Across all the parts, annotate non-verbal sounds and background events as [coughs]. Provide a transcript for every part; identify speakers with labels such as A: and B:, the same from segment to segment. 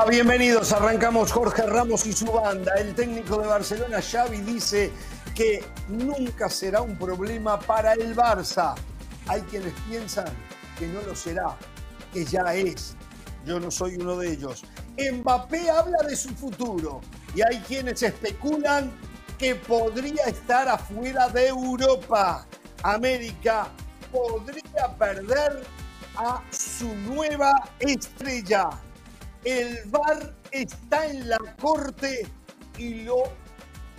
A: va? Bienvenidos. Arrancamos Jorge Ramos y su banda. El técnico de Barcelona, Xavi, dice que nunca será un problema para el Barça. Hay quienes piensan que no lo será, que ya es. Yo no soy uno de ellos. Mbappé habla de su futuro y hay quienes especulan que podría estar afuera de Europa. América podría perder a su nueva estrella. El VAR está en la corte y lo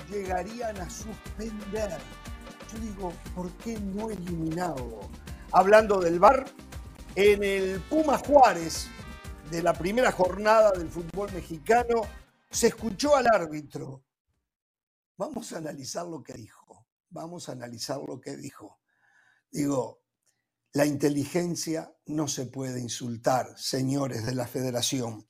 A: llegarían a suspender. Yo digo, ¿por qué no eliminado? Hablando del VAR, en el Puma Juárez de la primera jornada del fútbol mexicano, se escuchó al árbitro. Vamos a analizar lo que dijo. Vamos a analizar lo que dijo. Digo, la inteligencia no se puede insultar, señores de la federación.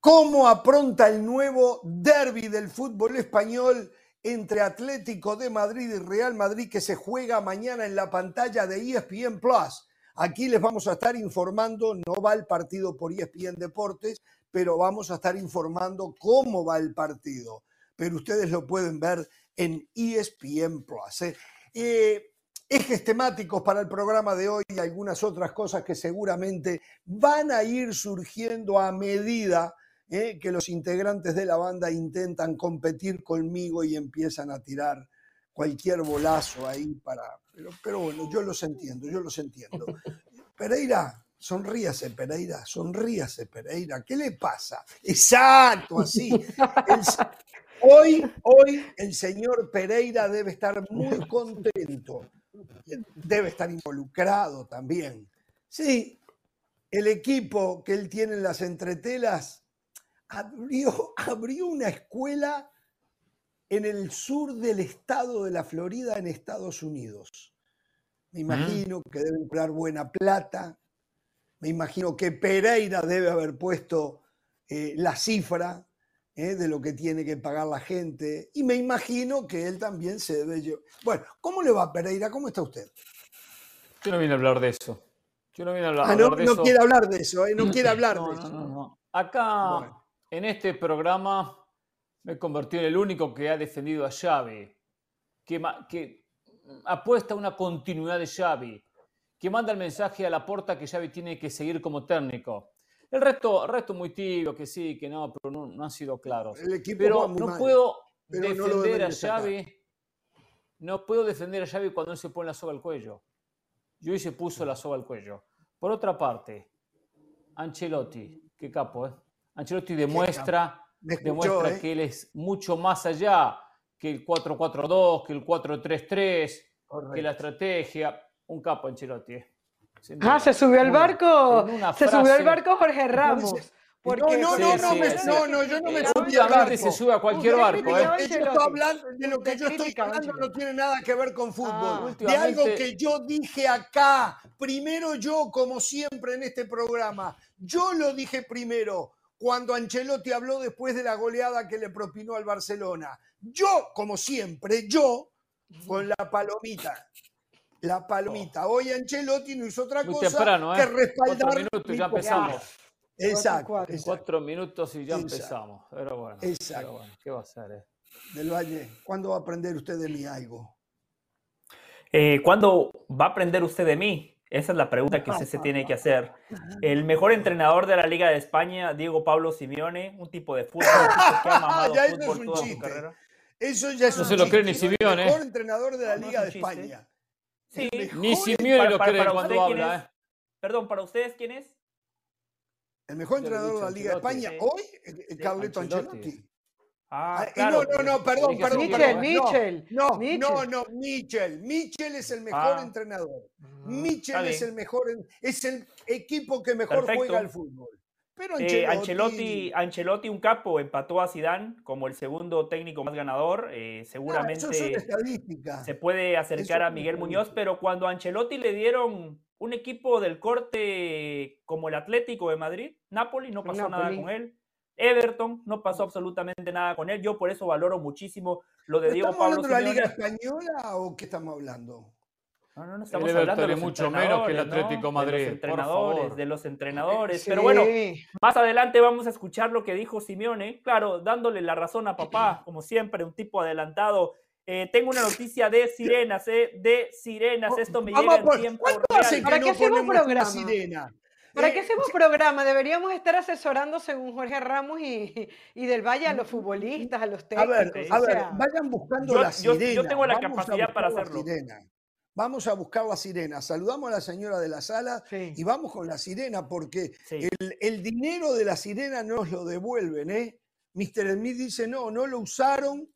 A: ¿Cómo apronta el nuevo derby del fútbol español entre Atlético de Madrid y Real Madrid que se juega mañana en la pantalla de ESPN Plus? Aquí les vamos a estar informando, no va el partido por ESPN Deportes, pero vamos a estar informando cómo va el partido. Pero ustedes lo pueden ver en ESPN Plus. ¿eh? Ejes temáticos para el programa de hoy y algunas otras cosas que seguramente van a ir surgiendo a medida eh, que los integrantes de la banda intentan competir conmigo y empiezan a tirar cualquier bolazo ahí para... Pero, pero bueno, yo los entiendo, yo los entiendo. [laughs] Pereira, sonríase Pereira, sonríase Pereira, ¿qué le pasa? Exacto, así. [laughs] hoy, hoy el señor Pereira debe estar muy contento debe estar involucrado también. Sí, el equipo que él tiene en las entretelas abrió, abrió una escuela en el sur del estado de la Florida, en Estados Unidos. Me imagino que debe emplear buena plata. Me imagino que Pereira debe haber puesto eh, la cifra ¿eh? de lo que tiene que pagar la gente. Y me imagino que él también se debe llevar. Bueno, ¿cómo le va Pereira? ¿Cómo está usted?
B: Yo no vine a hablar de eso. Yo no vine a hablar,
A: ah, no, de no quiere hablar de eso, ¿eh? no quiere hablar de eso.
B: No, Acá, en este programa, me he convertido en el único que ha defendido a Xavi, que, que apuesta a una continuidad de Xavi, que manda el mensaje a la puerta que Xavi tiene que seguir como técnico. El resto, resto muy tibio, que sí, que no, pero no, han sido claros. pero no puedo defender a Xavi. No puedo defender a Xavi cuando él se pone la soga al cuello. Y hoy se puso la soga al cuello. Por otra parte, Ancelotti, qué capo, ¿eh? Ancelotti demuestra, demuestra ¿eh? que él es mucho más allá que el 4-4-2, que el 4-3-3, que la estrategia. Un capo Ancelotti, ¿eh?
C: Ah, se subió al barco. Se subió al barco Jorge Ramos.
A: no, no, no, no, no, no, yo no me subí al barco.
B: se sube a cualquier barco. ¿eh?
A: hablando de lo que yo estoy hablando no tiene nada que ver con fútbol. Ah, de algo que yo dije acá. Primero yo, como siempre en este programa. Yo lo dije primero cuando Ancelotti habló después de la goleada que le propinó al Barcelona. Yo, como siempre, yo, con la palomita la palomita. Hoy Ancelotti no hizo otra cosa que ¿eh? respaldar.
B: Cuatro minutos y ya empezamos.
A: Exacto,
B: cuatro, minutos y ya empezamos. Pero bueno, Exacto. ¿qué va a hacer? Eh?
A: Del Valle, ¿cuándo va a aprender usted de mí algo?
D: Eh, ¿Cuándo va a aprender usted de mí? Esa es la pregunta que se tiene que hacer. El mejor entrenador de la Liga de España, Diego Pablo Simeone, un tipo de fútbol que ha [laughs] mamado
A: ya fútbol es un toda su carrera. Eso ya es
B: no
A: un
B: se lo cree ni Simeone.
A: El mejor entrenador de la Liga de España.
D: Sí, ni Simeone lo cree cuando habla. ¿eh? Perdón, ¿para ustedes quién es?
A: El mejor entrenador de la Liga de España hoy, Carleto Ancelotti.
D: Ah, ah claro.
A: No, no, no, perdón, perdón.
C: Michel, Michel.
A: No, no, no, Michel. Michel es el mejor ah. entrenador. Mm, Michel es el mejor, es el equipo que mejor juega al fútbol.
D: Pero eh, Ancelotti... Ancelotti, un capo, empató a Zidane como el segundo técnico más ganador. Eh, ah, seguramente se puede acercar a Miguel Muñoz, pero cuando a Ancelotti le dieron un equipo del corte como el Atlético de Madrid, Napoli no pasó nada con él. Everton no pasó absolutamente nada con él. Yo por eso valoro muchísimo lo de Diego Pablo.
A: ¿Estamos hablando de la Liga Española o qué estamos hablando?
B: No, no, no estamos hablando de mucho menos que el Atlético Madrid.
D: De los entrenadores, de los entrenadores. Pero bueno, más adelante vamos a escuchar lo que dijo Simeone. Claro, dándole la razón a papá, [clears throat] como siempre, un tipo adelantado. Eh, tengo una noticia de sirenas, eh, de sirenas. Oh, Esto me llega en tiempo real.
C: ¿Para qué hacemos programa? Sirena? ¿Para qué eh, hacemos [laughs] programa? Deberíamos estar asesorando según Jorge Ramos y, y del Valle a los futbolistas, a los técnicos.
A: A ver, a ver vayan buscando la sirena.
D: Yo, tengo la capacidad para hacerlo.
A: Vamos a buscar la sirena. Saludamos a la señora de la sala y vamos con la sirena porque el, dinero de la sirena nos lo devuelven. ¿eh? Mr. Smith dice, no, no lo usaron,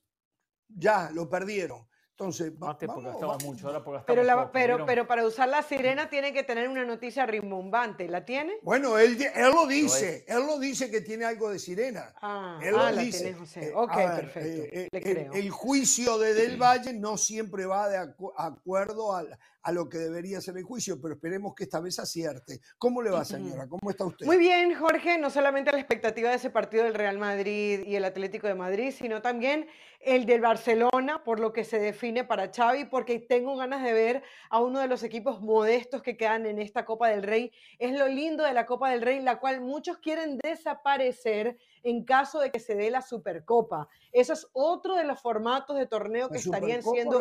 A: ya, lo perdieron. Entonces,
B: mucho, ahora
C: pero, pero, pero para usar la sirena tiene que tener una noticia rimbombante. ¿La tiene?
A: Bueno, él, él lo dice. él lo dice que tiene algo de sirena.
C: Ah,
A: él
C: ah, la Tiene José. Eh, ok, perfecto.
A: Eh, eh, el, juicio de Del Valle no siempre va de acuerdo al, a lo que debería ser el juicio, pero esperemos que esta vez acierte. ¿Cómo le va, señora? ¿Cómo está usted?
C: Muy bien, Jorge, no solamente la expectativa de ese partido del Real Madrid y el Atlético de Madrid, sino también el del Barcelona, por lo que se define para Xavi, porque tengo ganas de ver a uno de los equipos modestos que quedan en esta Copa del Rey. Es lo lindo de la Copa del Rey, la cual muchos quieren desaparecer en caso de que se dé la Supercopa. Eso es otro de los formatos de torneo que estarían siendo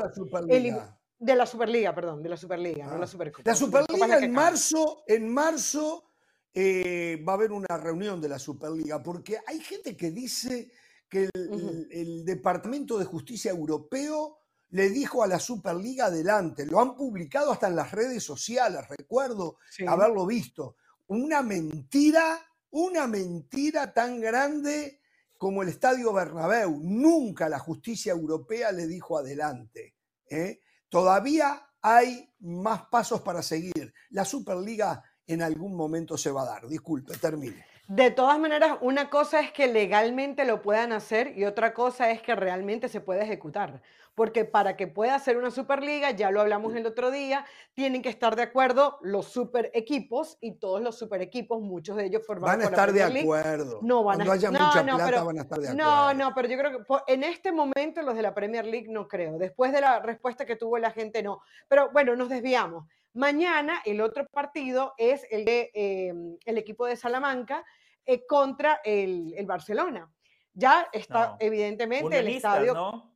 C: de la Superliga, perdón, de la Superliga, no la ah. Supercopa.
A: La Superliga en marzo, en marzo eh, va a haber una reunión de la Superliga, porque hay gente que dice que el, Departamento de Justicia Europeo le dijo a la Superliga adelante. Lo han publicado hasta en las redes sociales, recuerdo haberlo visto. Una mentira, una mentira tan grande como el Estadio Bernabéu. Nunca la justicia europea le dijo adelante. ¿eh? Todavía hay más pasos para seguir. La Superliga en algún momento se va a dar. Disculpe, termine.
C: De todas maneras, una cosa es que legalmente lo puedan hacer y otra cosa es que realmente se pueda ejecutar porque para que pueda ser una Superliga, ya lo hablamos el otro día, tienen que estar de acuerdo los super equipos y todos los super equipos, muchos de ellos
A: forman Van a estar de acuerdo.
C: No van
A: a haya mucha plata, van a estar de acuerdo.
C: No, no, pero yo creo que en este momento los de la Premier League no creo. Después de la respuesta que tuvo la gente, no. Pero bueno, nos desviamos. Mañana el otro partido es el de em, el equipo de Salamanca eh, contra el, el, Barcelona. Ya está evidentemente el estadio. ¿no?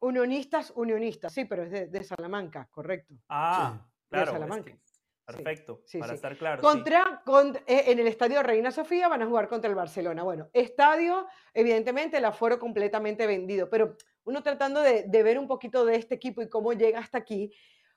C: Unionistas, unionistas, sí, pero es de, Salamanca, correcto.
D: Ah, claro. De Salamanca. perfecto, para estar claro.
C: Contra, eh, en el estadio Reina Sofía van a jugar contra el Barcelona. Bueno, estadio, evidentemente el aforo completamente vendido, pero uno tratando de, ver un poquito de este equipo y cómo llega hasta aquí.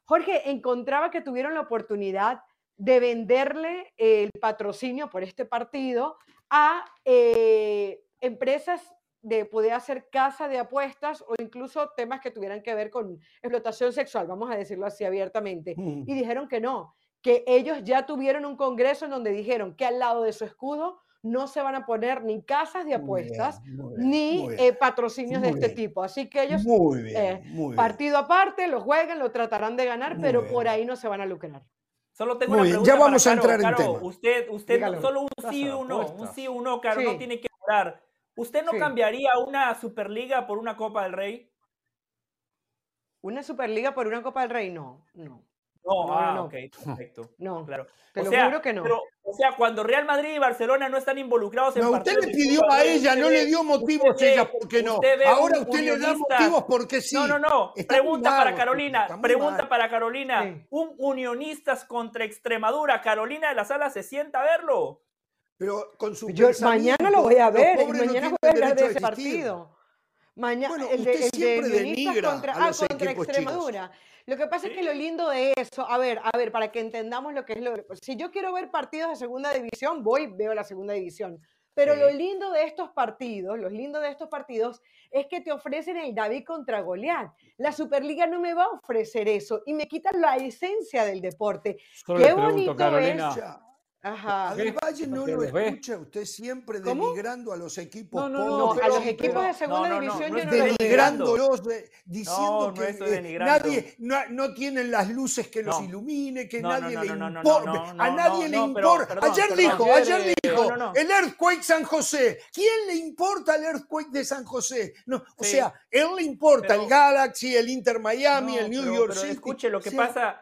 C: Jorge, encontraba que tuvieron la oportunidad de venderle el patrocinio por este partido a eh, empresas de poder hacer casa de apuestas o incluso temas que tuvieran que ver con explotación sexual, vamos a decirlo así abiertamente. Mm. Y dijeron que no, que ellos ya tuvieron un congreso en donde dijeron que al lado de su escudo no se van a poner ni casas de apuestas ni eh, patrocinios de este tipo. Así que ellos, eh, partido aparte, lo juegan, lo tratarán de ganar, pero por ahí no se van a lucrar.
D: Solo tengo una pregunta. Ya vamos a entrar en tema. Usted, usted solo un sí o no, un sí o no, Caro, no tiene que hablar. ¿Usted no cambiaría una Superliga por una Copa del Rey?
C: ¿Una Superliga por una Copa del Rey? No,
D: no. No, no, ah, ok, [laughs] perfecto.
C: No,
D: claro.
C: Te o lo sea, juro que no.
D: Pero, o sea, cuando Real Madrid y Barcelona no están involucrados en
A: no, usted le pidió a ella, no le dio motivos ella porque no. Ahora usted le da motivos porque sí.
D: No, no, no. pregunta para Carolina. Pregunta para Carolina. Un unionistas contra Extremadura. Carolina de la Sala se sienta a verlo.
A: Pero con su
C: Yo mañana lo voy a ver, mañana voy a hablar de ese partido. Mañana, el de, el contra, ah, contra Extremadura. Lo que pasa es que lo lindo de eso, a ver, a ver, para que entendamos lo que es lo. Si yo quiero ver partidos de segunda división, voy, veo la segunda división. Pero lo lindo de estos partidos, lo lindo de estos partidos es que te ofrecen el David contra Goliat. La Superliga no me va a ofrecer eso y me quita la esencia del deporte. Qué bonito es.
A: Ajá. Del Valle no lo escucha usted siempre denigrando a los equipos
C: no, no, no, a los equipos de segunda división yo no
A: denigrándolos, diciendo que eh, nadie no, tienen las luces que los ilumine, que nadie le importa, a nadie le importa. ayer dijo, ayer dijo, el Earthquake San José. ¿Quién le importa el Earthquake de San José? No, o sea, él le importa el Galaxy, el Inter Miami, el New York City.
D: Escuche, lo que pasa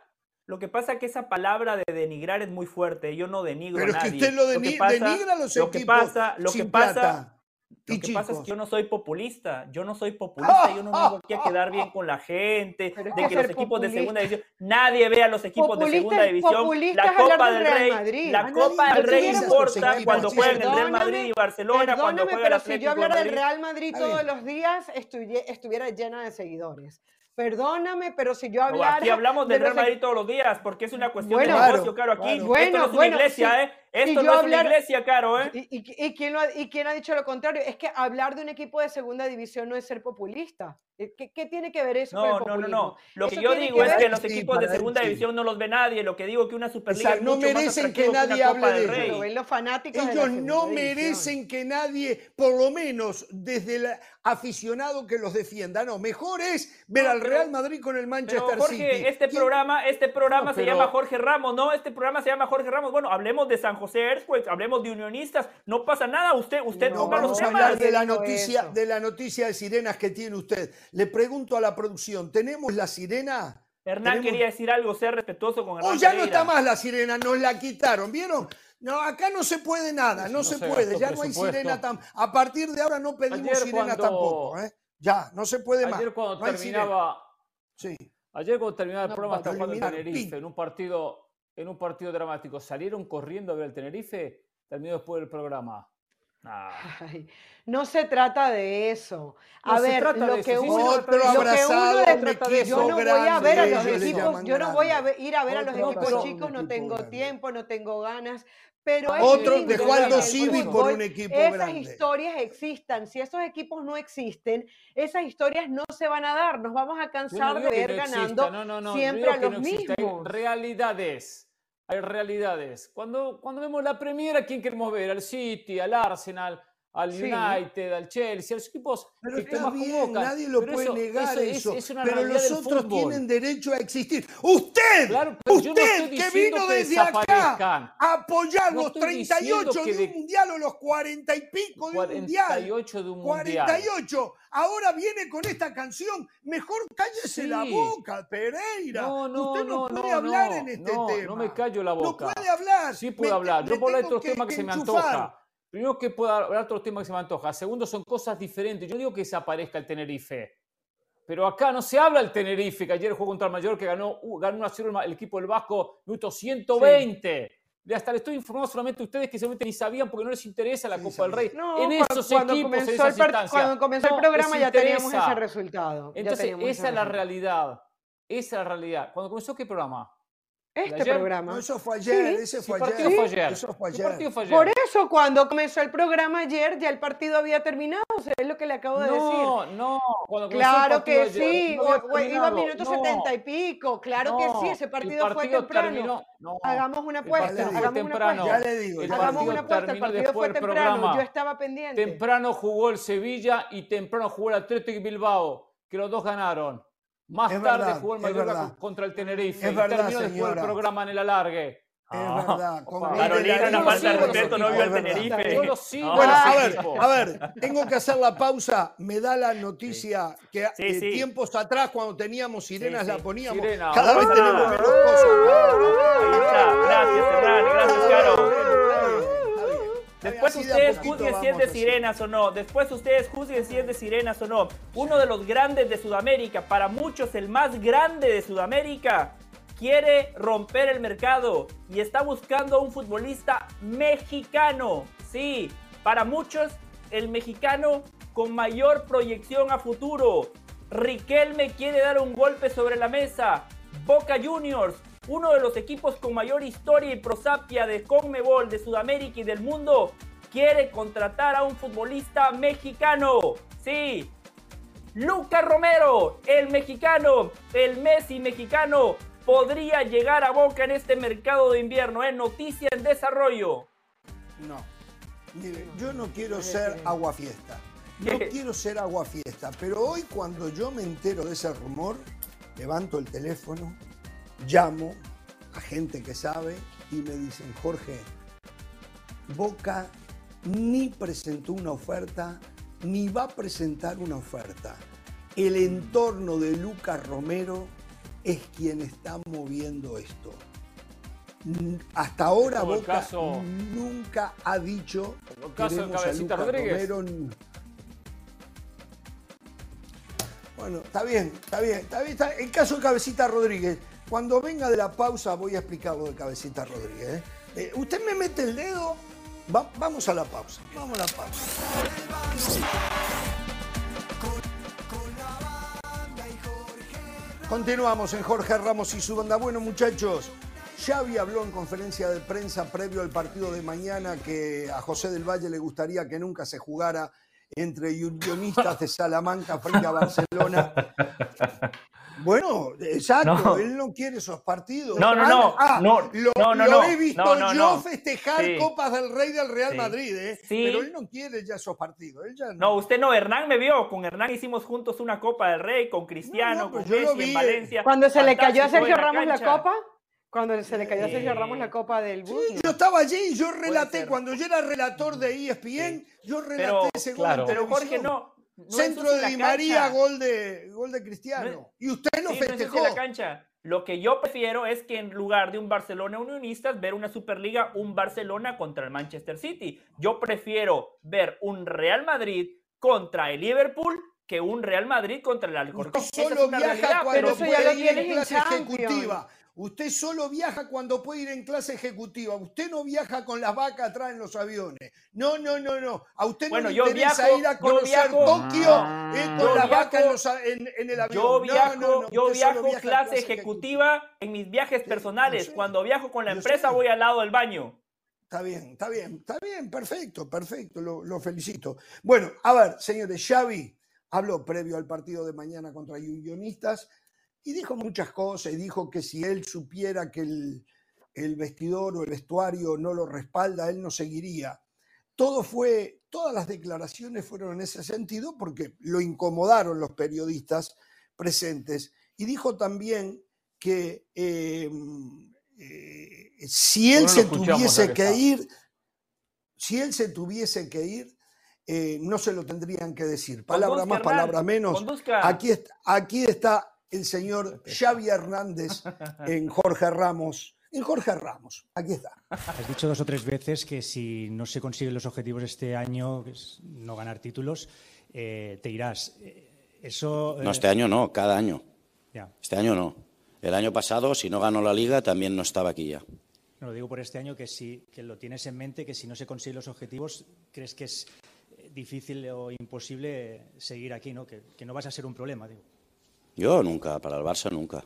D: Lo que pasa es que esa palabra de denigrar es muy fuerte. Yo no denigro
A: a
D: nadie.
A: Pero es que usted lo, denigra a los
D: lo que pasa, lo que pasa, lo que pasa es que yo no soy populista, yo no soy populista, yo no vengo aquí a quedar bien con la gente, de que, los equipos de segunda división, nadie ve a los equipos de segunda división, la Copa del Rey, la Copa del Rey importa cuando juegan el Real Madrid y Barcelona, cuando juega el Atlético
C: si yo hablara del Real Madrid todos los días, estuviera llena de seguidores. Perdóname, pero si yo hablara.
D: aquí hablamos del Real Madrid todos los días, porque es una cuestión de negocio, caro. Aquí, esto no es una iglesia, ¿eh? Esto no es una iglesia, caro, ¿eh?
C: Y, y, quién ¿Y quién ha dicho lo contrario? Es que hablar de un equipo de segunda división no es ser populista. Eh, ¿Qué, tiene que ver eso
D: no, con el populismo? No, no, no. Lo que yo digo es que los equipos de segunda división no los ve nadie. Lo que digo es que una Superliga es
A: no merecen que nadie hable de
C: eso. Los fanáticos
A: Ellos no merecen que nadie, por lo menos desde el aficionado que los defienda. No, mejor es ver al Real Madrid con el Manchester
D: pero Jorge,
A: City.
D: Este programa, este programa se llama Jorge Ramos, ¿no? Este programa se llama Jorge Ramos. Bueno, hablemos de San José Earthquakes, hablemos de unionistas. No pasa nada. Usted, usted
A: no, vamos a hablar de la noticia, de la noticia de sirenas que tiene usted. Le pregunto a la producción, ¿tenemos la sirena?
D: Hernán quería decir algo, ser respetuoso con Hernán.
A: Oh, ya no está más la sirena, nos la quitaron, ¿vieron? No, acá no se puede nada, no, se, puede, ya no hay sirena A partir de ahora no pedimos sirena tampoco, ¿eh? Ya, no se puede más.
B: Ayer cuando terminaba. Sí. Ayer cuando terminaba el programa estaba jugando el Tenerife en un partido, en un partido dramático. Salieron corriendo a ver el Tenerife, terminó después del programa.
C: no se trata de eso. A ver, lo que, uno, lo que uno yo no voy a ver a los equipos, yo no voy a ir a ver a los equipos chicos, no tengo tiempo, no tengo ganas. Pero
A: Otro de Aldo Civi por un equipo
C: esas historias existan. Si esos equipos no existen, esas historias no se van a dar. Nos vamos a cansar de ver ganando siempre a los mismos.
B: realidades hay realidades. Cuando, cuando vemos la Premier, quién queremos ver? Al City, al Arsenal, al United, al Chelsea, a los equipos
A: pero que está bien, nadie lo puede negar eso, pero los otros tienen derecho a existir. Usted, usted que vino desde acá a apoyar los 38 de un mundial o los 40 y pico de un mundial.
B: 48 de un mundial.
A: 48. Ahora viene con esta canción. Mejor cállese la boca, Pereira. No, no, Usted no, puede hablar en este tema.
B: No me callo la boca.
A: No puede hablar.
B: Sí puedo hablar. Yo puedo hablar de otros temas que, se me antoja. Primero que puedo hablar de otros temas que se me antoja. Segundo, son cosas diferentes. Yo digo que desaparezca el Tenerife. Pero acá no se habla del Tenerife, que ayer jugó contra el Mayor, que ganó, uh, ganó 1 el equipo del Vasco, minuto 120. Sí. hasta le estoy informando solamente a ustedes que seguramente ni sabían porque no les interesa la Copa del Rey.
C: No, en esos cuando equipos, comenzó en esas Cuando comenzó el programa ya teníamos ese resultado.
B: Entonces, esa es la realidad. Esa es la realidad. Cuando comenzó, ¿qué programa?
C: Este programa.
A: No, eso fue ayer, ese fue ayer.
B: Fue ayer.
A: Eso fue ayer.
C: Por eso, cuando comenzó el programa ayer, ya el partido había terminado. O sea, es lo que le acabo de decir.
B: No, no.
C: Claro que sí. iba a minuto setenta y pico. Claro que sí, ese partido, fue temprano. hagamos una apuesta. Hagamos temprano.
A: Una apuesta. Ya le digo.
C: Hagamos una apuesta. El partido fue temprano. Yo estaba pendiente.
B: Temprano jugó el Sevilla y temprano jugó el Atlético Bilbao, que los dos ganaron. Más tarde jugó el Mallorca contra el Tenerife.
A: Es y verdad,
B: terminó después el programa en el alargue.
A: Es ah, verdad.
D: Carolina, una falta de respeto, no vio el Tenerife.
B: Yo lo sigo.
A: Bueno, a ver, a ver, tengo que hacer la pausa. Me da la noticia que eh, tiempos atrás, cuando teníamos sirenas, la poníamos. Sirena. Cada vez tenemos menos cosas.
D: Gracias, Hernán. Gracias, Caro. Después ustedes juzguen si es de sirenas o no. Después ustedes juzguen si es de sirenas o no. Uno de los grandes de Sudamérica, para muchos el más grande de Sudamérica, quiere romper el mercado y está buscando a un futbolista mexicano. Sí, para muchos el mexicano con mayor proyección a futuro. Riquelme quiere dar un golpe sobre la mesa. Boca Juniors uno de los equipos con mayor historia y prosapia de Conmebol, de Sudamérica y del mundo, quiere contratar a un futbolista mexicano. Sí, Lucas Romero, el mexicano, el Messi mexicano, podría llegar a Boca en este mercado de invierno. Es noticia en desarrollo.
A: No. Mire, yo no quiero ser aguafiesta. No [laughs] quiero ser aguafiesta, pero hoy cuando yo me entero de ese rumor, levanto el teléfono, llamo a gente que sabe y me dicen, Jorge, Boca ni presentó una oferta, ni va a presentar una oferta. El entorno de Lucas Romero es quien está moviendo esto. Hasta ahora Boca nunca ha dicho
B: el caso de Cabecita Rodríguez.
A: Bueno, está bien, está bien, está bien. El caso de Cabecita Rodríguez. Cuando venga de la pausa voy a explicar lo de Cabecita Rodríguez. ¿eh? Eh, usted me mete el dedo. vamos a la pausa. Vamos a la pausa. Continuamos en Jorge Ramos y su banda. Bueno, muchachos, Xavi habló en conferencia de prensa previo al partido de mañana que a José del Valle le gustaría que nunca se jugara entre unionistas de Salamanca frente a Barcelona. [laughs] Bueno, exacto, él no quiere esos partidos.
D: No, no, no.
A: Ah,
D: no,
A: lo,
D: no, no,
A: lo he visto yo festejar Copas del Rey del Real Madrid, ¿eh? pero él no quiere ya esos partidos.
D: no. usted no, Hernán me vio. Con Hernán hicimos juntos una Copa del Rey, con Cristiano, con Messi en Valencia.
C: Cuando se le cayó a Sergio Ramos la Copa. Cuando se le cayó a Sergio Ramos la Copa del Bus.
A: Sí, yo estaba allí, yo relaté, cuando yo era relator de ESPN, yo relaté ese gol claro.
D: Pero Jorge, no,
A: Centro de Di María, gol de, gol de Cristiano. y usted no festejó.
D: la cancha. Lo que yo prefiero es que en lugar de un Barcelona Unionistas, ver una Superliga, un Barcelona contra el Manchester City. Yo prefiero ver un Real Madrid contra el Liverpool que un Real Madrid contra el Alcorcón.
A: Solo viaja cuando puede ir en clase ejecutiva. Usted solo viaja cuando puede ir en clase ejecutiva. Usted no viaja con las vacas atrás en los aviones. No, no, no, no. A usted no le interesa ir a conocer Tokio eh, con las vacas en, el avión.
D: Yo viajo, yo viajo clase ejecutiva, en mis viajes personales. Cuando viajo con la empresa voy al lado del baño.
A: Está bien, está bien, está bien, perfecto, perfecto, lo, lo, felicito. Bueno, a ver, señores, Xavi habló previo al partido de mañana contra Unionistas y dijo muchas cosas y dijo que si él supiera que el, vestidor o el vestuario no lo respalda, él no seguiría. Todo fue, todas las declaraciones fueron en ese sentido porque lo incomodaron los periodistas presentes. Y dijo también que em, eh, si él se tuviese que ir, si él se tuviese que ir, eh, no se lo tendrían que decir. Palabra más, palabra menos. Aquí, aquí está el señor [laughs] Xavi Hernández en Jorge Ramos. En Jorge Ramos, aquí está.
E: Has dicho dos o tres veces que si no se consiguen los objetivos este año, no ganar títulos, eh, te irás. Eh, eso.
F: No, este año no, cada año. Este año no. El año pasado, si no ganó la liga, también no estaba aquí ya.
E: No, lo digo por este año que si que lo tienes en mente, que si no se consiguen los objetivos, crees que es difícil o imposible seguir aquí, ¿no? Que, que no vas a ser un problema, digo.
F: Yo nunca, para el Barça nunca.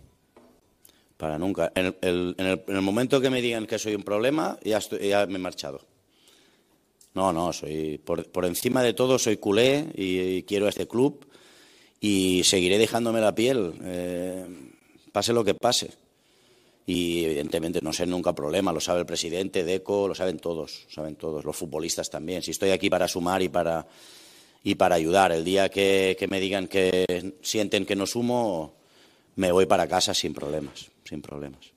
F: Para nunca. En el, momento que me digan que soy un problema, ya, ya me he marchado. No, no, soy por, encima de todo soy culé y, quiero este club y seguiré dejándome la piel, eh, pase lo que pase. Y evidentemente no sé nunca problema, lo sabe el presidente, Deco, lo saben todos, saben todos, los futbolistas también. Si estoy aquí para sumar y para y para ayudar. El día que, me digan que sienten que no sumo, me voy para casa sin problemas, sin problemas.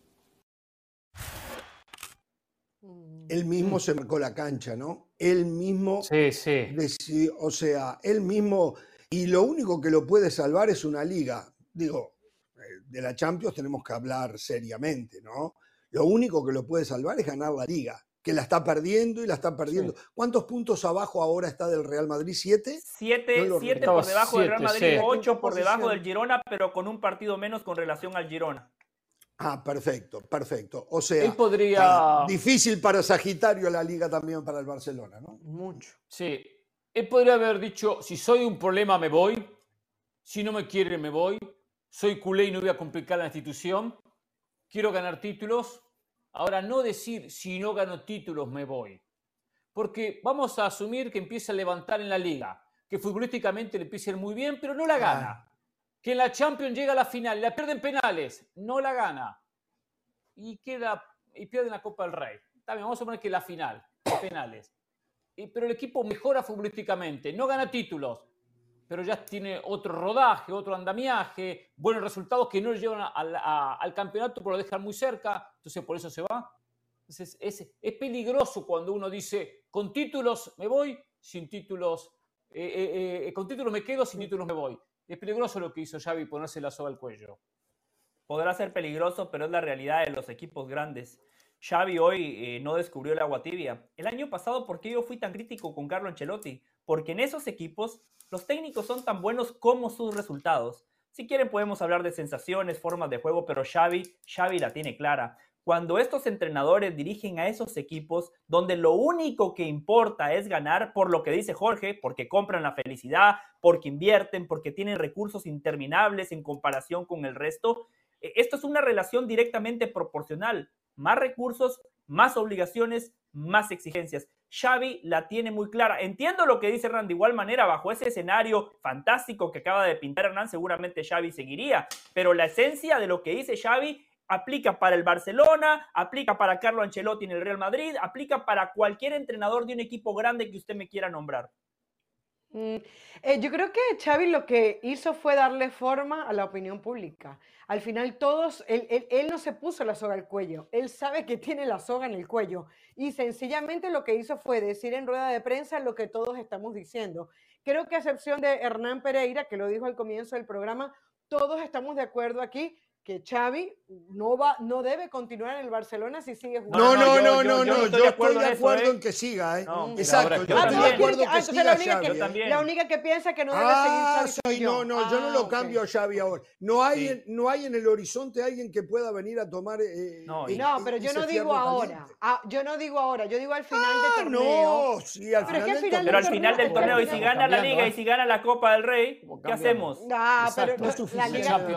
A: Él mismo se marcó la cancha, ¿no? Él mismo.
B: Sí, sí.
A: o sea, él mismo. Y lo único que lo puede salvar es una liga. Digo, eh, de la Champions tenemos que hablar seriamente, ¿no? Lo único que lo puede salvar es ganar la liga que la está perdiendo y la está perdiendo. ¿Cuántos puntos abajo ahora está del Real Madrid? ¿Siete?
D: Siete, siete por debajo del Real Madrid, ocho por debajo del Girona, pero con un partido menos con relación al Girona.
A: Ah, perfecto, perfecto. O sea,
B: podría...
A: difícil para Sagitario la liga también para el Barcelona, ¿no?
B: Mucho. Sí. Él podría haber dicho, si soy un problema me voy, si no me quiere me voy, soy culé y no voy a complicar la institución, quiero ganar títulos, Ahora, no decir si no gano títulos me voy. Porque vamos a asumir que empieza a levantar en la liga, que futbolísticamente le empieza a ir muy bien, pero no la gana. Que en la Champions llega a la final, la pierden penales, no la gana. Y queda y pierde la Copa del Rey. También vamos a poner que la final, [coughs] penales. pero el equipo mejora futbolísticamente, no gana títulos, pero ya tiene otro rodaje, otro andamiaje, buenos resultados que no le llevan al campeonato, pero lo dejan muy cerca, entonces por eso se va. Entonces es, peligroso cuando uno dice, con títulos me voy, sin títulos, eh, eh, eh, con títulos me quedo, sin títulos me voy. Es peligroso lo que hizo Xavi ponerse la soga al cuello.
D: podrá ser peligroso, pero es la realidad de los equipos grandes. Xavi hoy no descubrió el agua tibia. El año pasado, ¿por qué yo fui tan crítico con Carlo Ancelotti? Porque en esos equipos los técnicos son tan buenos como sus resultados. Si quieren podemos hablar de sensaciones, formas de juego, pero Xavi, Xavi la tiene clara. Cuando estos entrenadores dirigen a esos equipos donde lo único que importa es ganar, por lo que dice Jorge, porque compran la felicidad, porque invierten, porque tienen recursos interminables en comparación con el resto, e, esto es una relación directamente proporcional. Más recursos, más obligaciones, más exigencias. Xavi la tiene muy clara. Entiendo lo que dice Hernán, de igual manera, bajo ese escenario fantástico que acaba de pintar Hernán, seguramente Xavi seguiría, pero la esencia de lo que dice Xavi aplica para el Barcelona, aplica para Carlo Ancelotti en el Real Madrid, aplica para cualquier entrenador de un equipo grande que usted me quiera nombrar.
C: Mm, eh, yo creo que Xavi lo que hizo fue darle forma a la opinión pública. Al final todos, él, él, no se puso la soga al cuello, él sabe que tiene la soga en el cuello y sencillamente lo que hizo fue decir en rueda de prensa lo que todos estamos diciendo. Creo que a excepción de Hernán Pereira, que lo dijo al comienzo del programa, todos estamos de acuerdo aquí que Xavi no va, no debe continuar en el Barcelona si sigue jugando.
A: No, no, no, no, no, yo, estoy de acuerdo, en, ¿eh? que siga, ¿eh? Exacto, yo estoy de acuerdo que, siga la única
C: Xavi. Que, la única que piensa que no debe ah, seguir
A: Xavi No, no, yo no lo ah, cambio a Xavi ahora. No hay, no hay en el horizonte alguien que pueda venir a tomar eh,
C: No, no pero yo no digo ahora. Ah, yo no digo ahora, yo digo al final del torneo.
A: No, sí, al final,
D: del torneo. Pero al final del torneo y si gana la Liga y si gana la Copa del Rey, ¿qué hacemos?
C: No, pero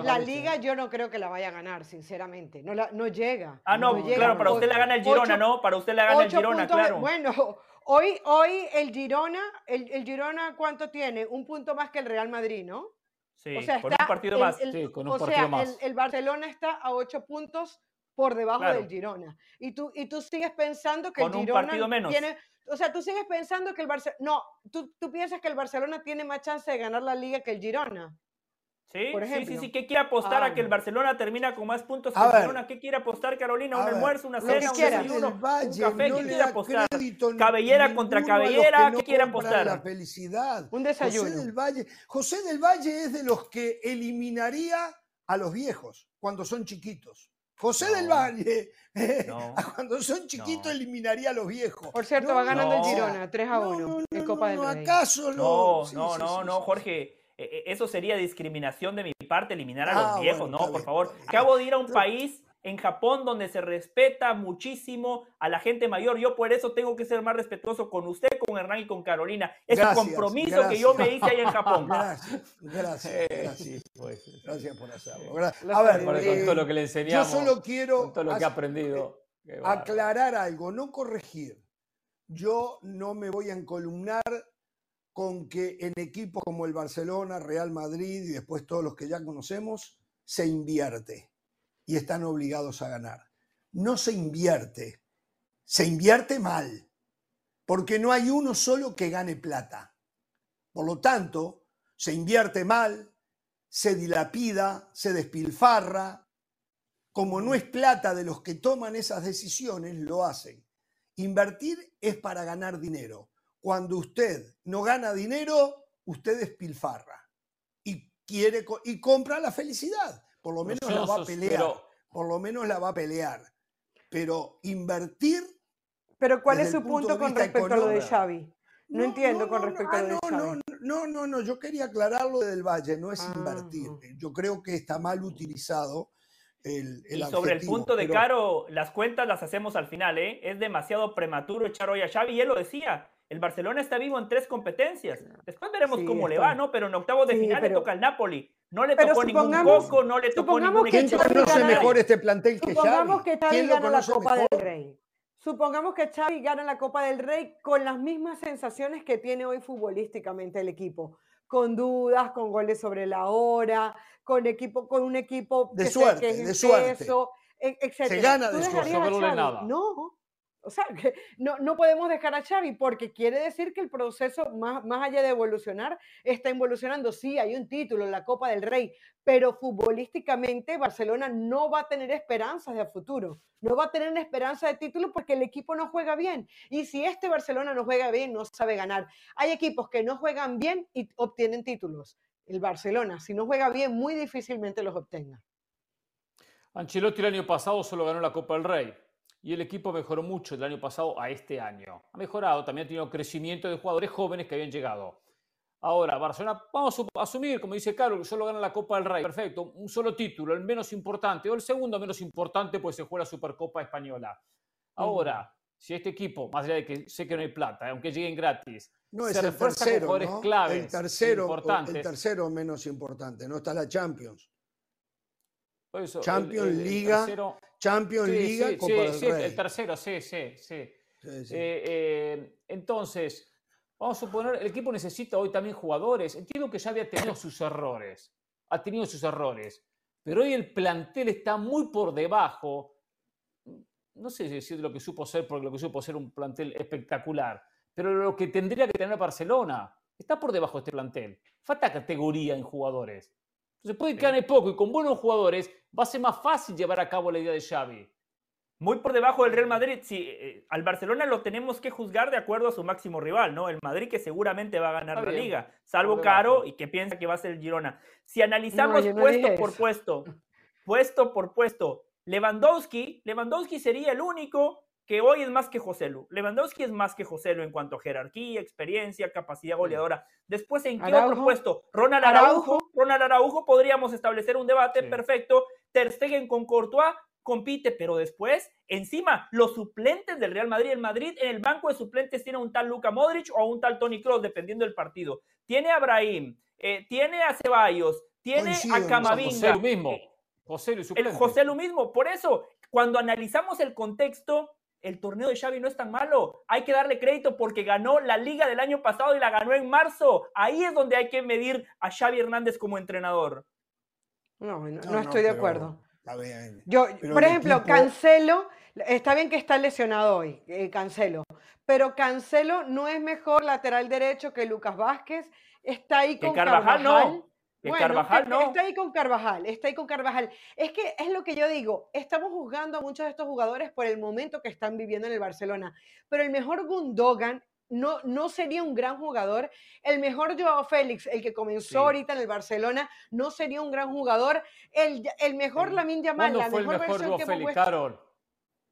C: la Liga yo no creo que la vaya a ganar, sinceramente. No, no llega.
D: Ah, no, claro, para usted la gana el Girona, ¿no? Para usted la gana el Girona, claro.
C: bueno, [laughs] hoy, hoy el Girona, el, el, Girona, ¿cuánto tiene? Un punto más que el Real Madrid, ¿no?
D: Sí, con un partido más.
C: sí, con un o sea, El, Barcelona está a ocho puntos por debajo del Girona. Y tú, y tú sigues pensando que el Girona menos. tiene... O sea, tú sigues pensando que el Barcelona... No, tú, tú piensas que el Barcelona tiene más chance de ganar la liga que el Girona.
D: Sí, sí, sí, sí. ¿Qué quiere apostar a que el Barcelona termina con más puntos que el Barcelona? ¿Qué quiere apostar Carolina? ¿Un almuerzo, una cena, un desayuno, un café? ¿Qué quiere apostar? ¿Cabellera contra cabellera? ¿Qué quiere apostar?
A: La felicidad.
C: Un desayuno.
A: José del, Valle, José del Valle es de los que eliminaría a los viejos cuando son chiquitos. José del Valle, [laughs] cuando son chiquitos, eliminaría a los viejos.
C: Por cierto, va ganando el Girona, 3 a 1 en Copa del
A: Rey. ¿Acaso
D: no? No, no, no, Jorge. E, e, eso sería discriminación de mi parte, eliminar a los ah, viejos, no, por favor. Acabo de ir a un país en Japón donde se respeta muchísimo a la gente mayor. Yo por eso tengo que ser más respetuoso con usted, con Hernán y con Carolina. Es un compromiso que yo me hice ahí en Japón. [laughs]
A: Gracias, gracias, gracias. Pues, gracias por hacerlo.
B: A ver, con eh, todo lo que le enseñamos,
A: yo solo quiero
B: todo lo que he aprendido.
A: aclarar algo, no corregir. Yo no me voy a encolumnar con que en equipos como el Barcelona, Real Madrid y después todos los que ya conocemos, se invierte y están obligados a ganar. No se invierte, se invierte mal, porque no hay uno solo que gane plata. Por lo tanto, se invierte mal, se dilapida, se despilfarra. Como no es plata de los que toman esas decisiones, lo hacen. Invertir es para ganar dinero cuando usted no gana dinero, usted despilfarra y quiere y compra la felicidad. Por lo menos la va a pelear. Por lo menos la va a pelear. Pero invertir.
C: Pero ¿cuál es su punto con respecto a lo de Xavi? No, entiendo con respecto a lo de ah, Xavi.
A: No, no, no, yo quería aclararlo del Valle, no es ah, invertir. Yo creo que está mal utilizado. El, el
D: y sobre el punto de Caro, las cuentas las hacemos al final, ¿eh? Es demasiado prematuro echar hoy a Xavi y él lo decía el Barcelona está vivo en tres competencias. Después veremos cómo le va, ¿no? Pero en octavos de final le toca al Napoli. No le tocó ningún coco, no le tocó ningún
A: ¿Quién conoce mejor este plantel que
C: Supongamos que Xavi gana la Copa del Rey. Supongamos que Xavi gana la Copa del Rey con las mismas sensaciones que tiene hoy futbolísticamente el equipo. Con dudas, con goles sobre la hora, con, equipo, con un equipo
A: de suerte, de suerte.
C: etc.
A: Se gana de suerte.
C: No, o sea, [laughs] que no, no, podemos dejar a Xavi porque quiere decir que el proceso, más, más allá de evolucionar, está evolucionando. Sí, hay un título, la Copa del Rey, pero futbolísticamente Barcelona no va a tener esperanzas de futuro. No va a tener esperanza de título porque el equipo no juega bien. Y si este Barcelona no juega bien, no sabe ganar. Hay equipos que no juegan bien y obtienen títulos. El Barcelona, si no juega bien, muy difícilmente los obtenga.
B: Ancelotti el año pasado solo ganó la Copa del Rey y el equipo mejoró mucho del año pasado a este año. Ha mejorado, también ha tenido crecimiento de jugadores jóvenes que habían llegado. Ahora, Barcelona, vamos a asumir, como dice Carlos, que solo gana la Copa del Rey. Perfecto, un solo título, el menos importante, o el segundo menos importante, pues se juega la Supercopa Española. Ahora, si este equipo, más allá de que sé que no hay plata, aunque lleguen gratis,
A: no es el tercero, el tercero, el tercero menos importante, no está la Champions. Champions, Liga, Champions, Liga,
B: Copa del Rey. el tercero, sí, sí, sí. Eh, eh, entonces, Vamos a suponer, el equipo necesita hoy también jugadores. Entiendo que ya había tenido sus errores, ha tenido sus errores, pero hoy el plantel está muy por debajo. No sé si decir lo que supo ser, porque lo que supo ser un plantel espectacular, pero lo que tendría que tener Barcelona está por debajo de este plantel. Falta categoría en jugadores. Entonces puede que gane poco y con buenos jugadores va a ser más fácil llevar a cabo la idea de Xavi
D: muy por debajo del Real Madrid. Sí, eh, al Barcelona lo tenemos que juzgar de acuerdo a su máximo rival, ¿no? El Madrid que seguramente va a ganar la liga, salvo Caro y que piensa que va a ser el Girona. Si analizamos puesto por puesto, puesto por puesto, Lewandowski, Lewandowski sería el único que hoy es más que Joselu. Lewandowski es más que Joselu en cuanto a jerarquía, experiencia, capacidad goleadora. Después, ¿en qué otro puesto? Ronald Araujo. Ronald Araujo podríamos establecer un debate perfecto. Ter Stegen con Courtois compite, pero después, encima, los suplentes del Real Madrid, el Madrid en el banco de suplentes tiene un tal Luka Modric o un tal Tony Kroos, dependiendo del partido. Tiene a Abraham, eh, tiene a Ceballos, tiene a Camavinga.
B: José lo mismo. Eh,
D: José lo, el José lo mismo. Por eso, cuando analizamos el contexto, el torneo de Xavi no es tan malo. Hay que darle crédito porque ganó la liga del año pasado y la ganó en marzo. Ahí es donde hay que medir a Xavi Hernández como entrenador.
C: No, no, estoy de acuerdo. Yo, por ejemplo, Cancelo, está bien que está lesionado hoy, eh, Cancelo, pero Cancelo no es mejor lateral derecho que Lucas Vázquez, está ahí con Carvajal. No.
D: Carvajal no.
C: Está ahí con Carvajal, está ahí con Carvajal. Es que es lo que yo digo, estamos juzgando a muchos de estos jugadores por el momento que están viviendo en el Barcelona, pero el mejor Gundogan no, no sería un gran jugador. El mejor Joao Félix, el que comenzó ahorita en el Barcelona, no sería un gran jugador. El, el mejor Lamin Yamal, la mejor,
B: el mejor versión Félix, Carol?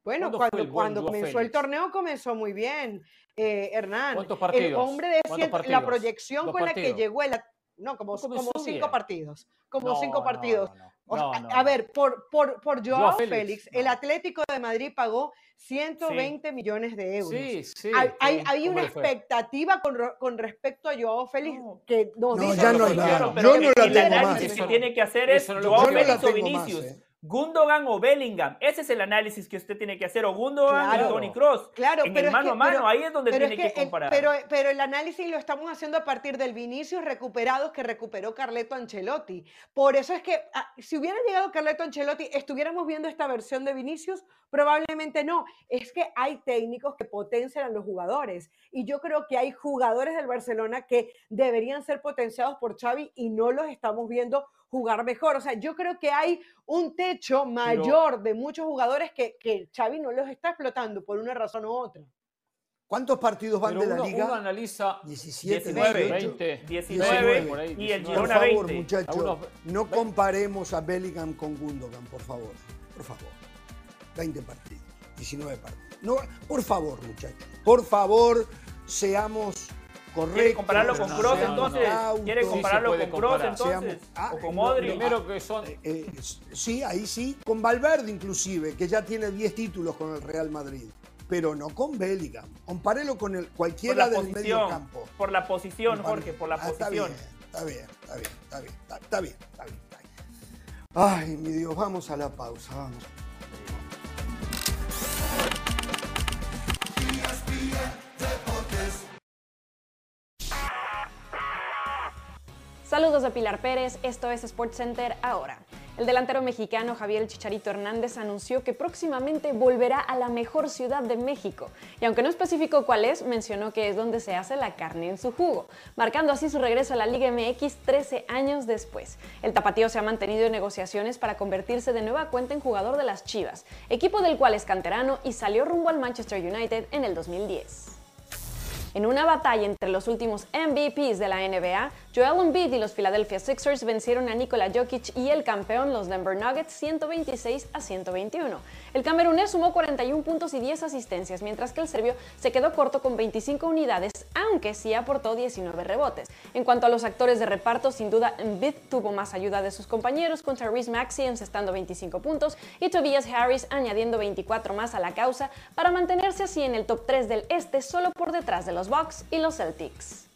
C: Bueno, cuando, cuando comenzó el torneo comenzó muy bien, eh, Hernán.
B: ¿Cuántos partidos?
C: El hombre de la proyección con la que llegó, el, no, como, como cinco partidos, como cinco partidos. a, ver, por, por, por Joao, Félix, el Atlético de Madrid pagó 120 millones de euros.
B: Sí, sí.
C: Hay, hay, una expectativa con, con, respecto a Joao Félix que
A: no, no ya no,
D: claro, pero yo no la tengo el análisis que tiene que hacer es Joao Félix o Vinicius. Más, eh. Gundogan o Bellingham. Ese es el análisis que usted tiene que hacer. O Gundogan o Tony Cross.
C: Claro,
D: en
C: pero
D: el mano a mano, ahí es donde tiene que, comparar.
C: pero, pero el análisis lo estamos haciendo a partir del Vinicius recuperados que recuperó Carleto Ancelotti. Por eso es que ah, si hubiera llegado Carleto Ancelotti, ¿estuviéramos viendo esta versión de Vinicius? Probablemente no. Es que hay técnicos que potencian a los jugadores. Y yo creo que hay jugadores del Barcelona que deberían ser potenciados por Xavi y no los estamos viendo jugar mejor. O sea, yo creo que hay un techo mayor de muchos jugadores que, que Xavi no los está explotando por una razón u otra.
A: ¿Cuántos partidos van de la liga?
B: Uno analiza
A: 17,
D: 19, 20, 19, y el Girona
A: Por favor, muchachos, no comparemos a Bellingham con Gundogan, por favor. Por favor. 20 partidos, 19 partidos. No, por favor, muchachos. Por favor, seamos ¿Quiere
D: compararlo con Kroos entonces? ¿Quiere compararlo con Kroos entonces?
B: Ah, o con Modric.
D: Primero que son...
A: Eh, eh, sí, ahí sí. Con Valverde inclusive, que ya tiene 10 títulos con el Real Madrid. Pero no con Bellingham. Compárelo con el, cualquiera del medio campo.
D: Por la posición, Jorge, por la ah, posición.
A: Está bien, está bien, está bien, está bien, está bien, está bien. Ay, mi Dios, vamos a la pausa, vamos.
G: Saludos de Pilar Pérez, esto es SportsCenter ahora. El delantero mexicano Javier Chicharito Hernández anunció que próximamente volverá a la mejor ciudad de México, y aunque no especificó cuál es, mencionó que es donde se hace la carne en su jugo, marcando así su regreso a la Liga MX 13 años después. El tapatío se ha mantenido en negociaciones para convertirse de nueva cuenta en jugador de las Chivas, equipo del cual es canterano y salió rumbo al Manchester United en el 2010. En una batalla entre los últimos MVPs de la NBA, Joel Embiid y los Philadelphia Sixers vencieron a Nikola Jokic y el campeón, los Denver Nuggets, 126 a 121. El camerunés sumó 41 puntos y 10 asistencias, mientras que el serbio se quedó corto con 25 unidades, aunque sí aportó 19 rebotes. En cuanto a los actores de reparto, sin duda Embiid tuvo más ayuda de sus compañeros, con Therese Maxey encestando 25 puntos y Tobias Harris añadiendo 24 más a la causa para mantenerse así en el top 3 del este, solo por detrás de los Bucks y los Celtics.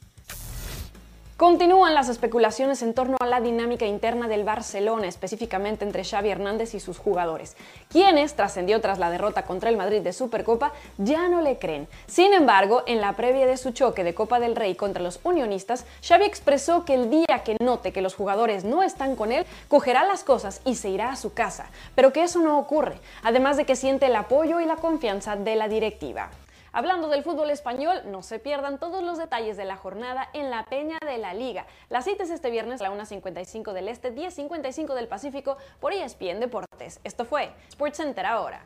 G: Continúan las especulaciones en torno a la dinámica interna del Barcelona, específicamente entre Xavi Hernández y sus jugadores, quienes, trascendió tras la derrota contra el Madrid de Supercopa, ya no le creen. Sin embargo, en la previa de su choque de Copa del Rey contra los unionistas, Xavi expresó que el día que note que los jugadores no están con él, cogerá las cosas y se irá a su casa, pero que eso no ocurre, además de que siente el apoyo y la confianza de la directiva. Hablando del fútbol español, no se pierdan todos los detalles de la jornada en la Peña de la Liga. La cita es este viernes a la 1.55 del Este, 10.55 del Pacífico por ESPN Deportes. Esto fue SportsCenter ahora.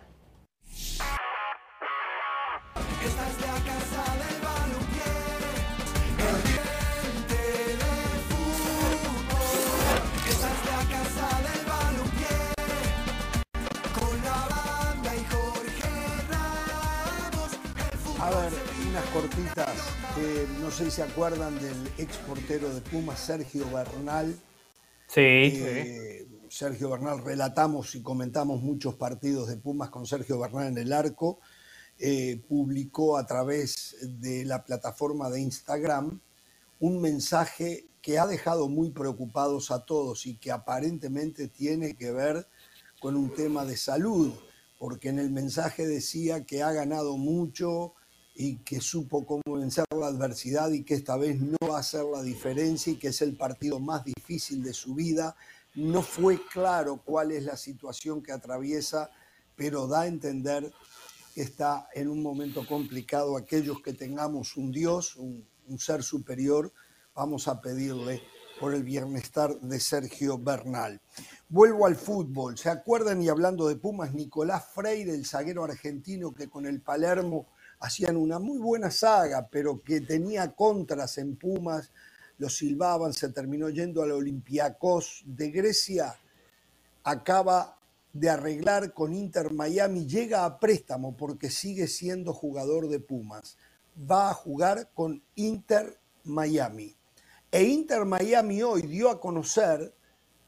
A: Unas cortitas que no sé si se acuerdan del ex portero de Pumas, Sergio Bernal.
D: Sí.
A: Eh, Sergio Bernal, relatamos y comentamos muchos partidos de Pumas con Sergio Bernal en el arco. Eh, publicó a través de la plataforma de Instagram un mensaje que ha dejado muy preocupados a todos y que aparentemente tiene que ver con un tema de salud, porque en el mensaje decía que ha ganado mucho, y que supo cómo vencer la adversidad y que esta vez no va a ser la diferencia y que es el partido más difícil de su vida. No fue claro cuál es la situación que atraviesa, pero da a entender que está en un momento complicado. Aquellos que tengamos un Dios, un, un ser superior, vamos a pedirle por el bienestar de Sergio Bernal. Vuelvo al fútbol. ¿Se acuerdan? Y hablando de Pumas, Nicolás Freire, el zaguero argentino que con el Palermo hacían una muy buena saga, pero que tenía contras en Pumas, lo silbaban, se terminó yendo al Olympiacos de Grecia, acaba de arreglar con Inter Miami, llega a préstamo porque sigue siendo jugador de Pumas, va a jugar con Inter Miami. E Inter Miami hoy dio a conocer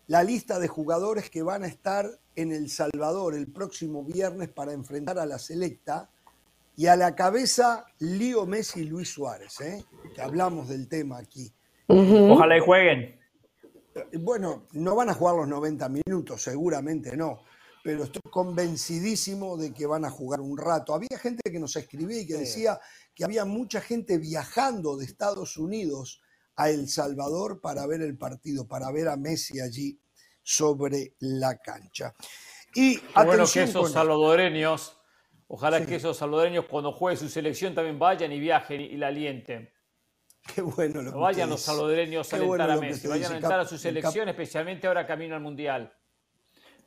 A: la lista de jugadores que van a estar en El Salvador el próximo viernes para enfrentar a la selecta y a la cabeza, Lío Messi y Luis Suárez, ¿eh? que hablamos del tema aquí.
D: Ojalá y jueguen.
A: Eh, bueno, no van a jugar los 90 minutos, seguramente no, pero estoy convencidísimo de que van a jugar un rato. Había gente que nos escribía y que decía que había mucha gente viajando de Estados Unidos a El Salvador para ver el partido, para ver a Messi allí sobre la cancha.
B: Y bueno que esos salvadoreños Ojalá que esos salvadoreños cuando juegue su selección también vayan y viajen y la alienten. [laughs]
A: Qué bueno lo
B: que vayan los salvadoreños a alentar a Messi, vayan a alentar a su selección, especialmente ahora camino al Mundial.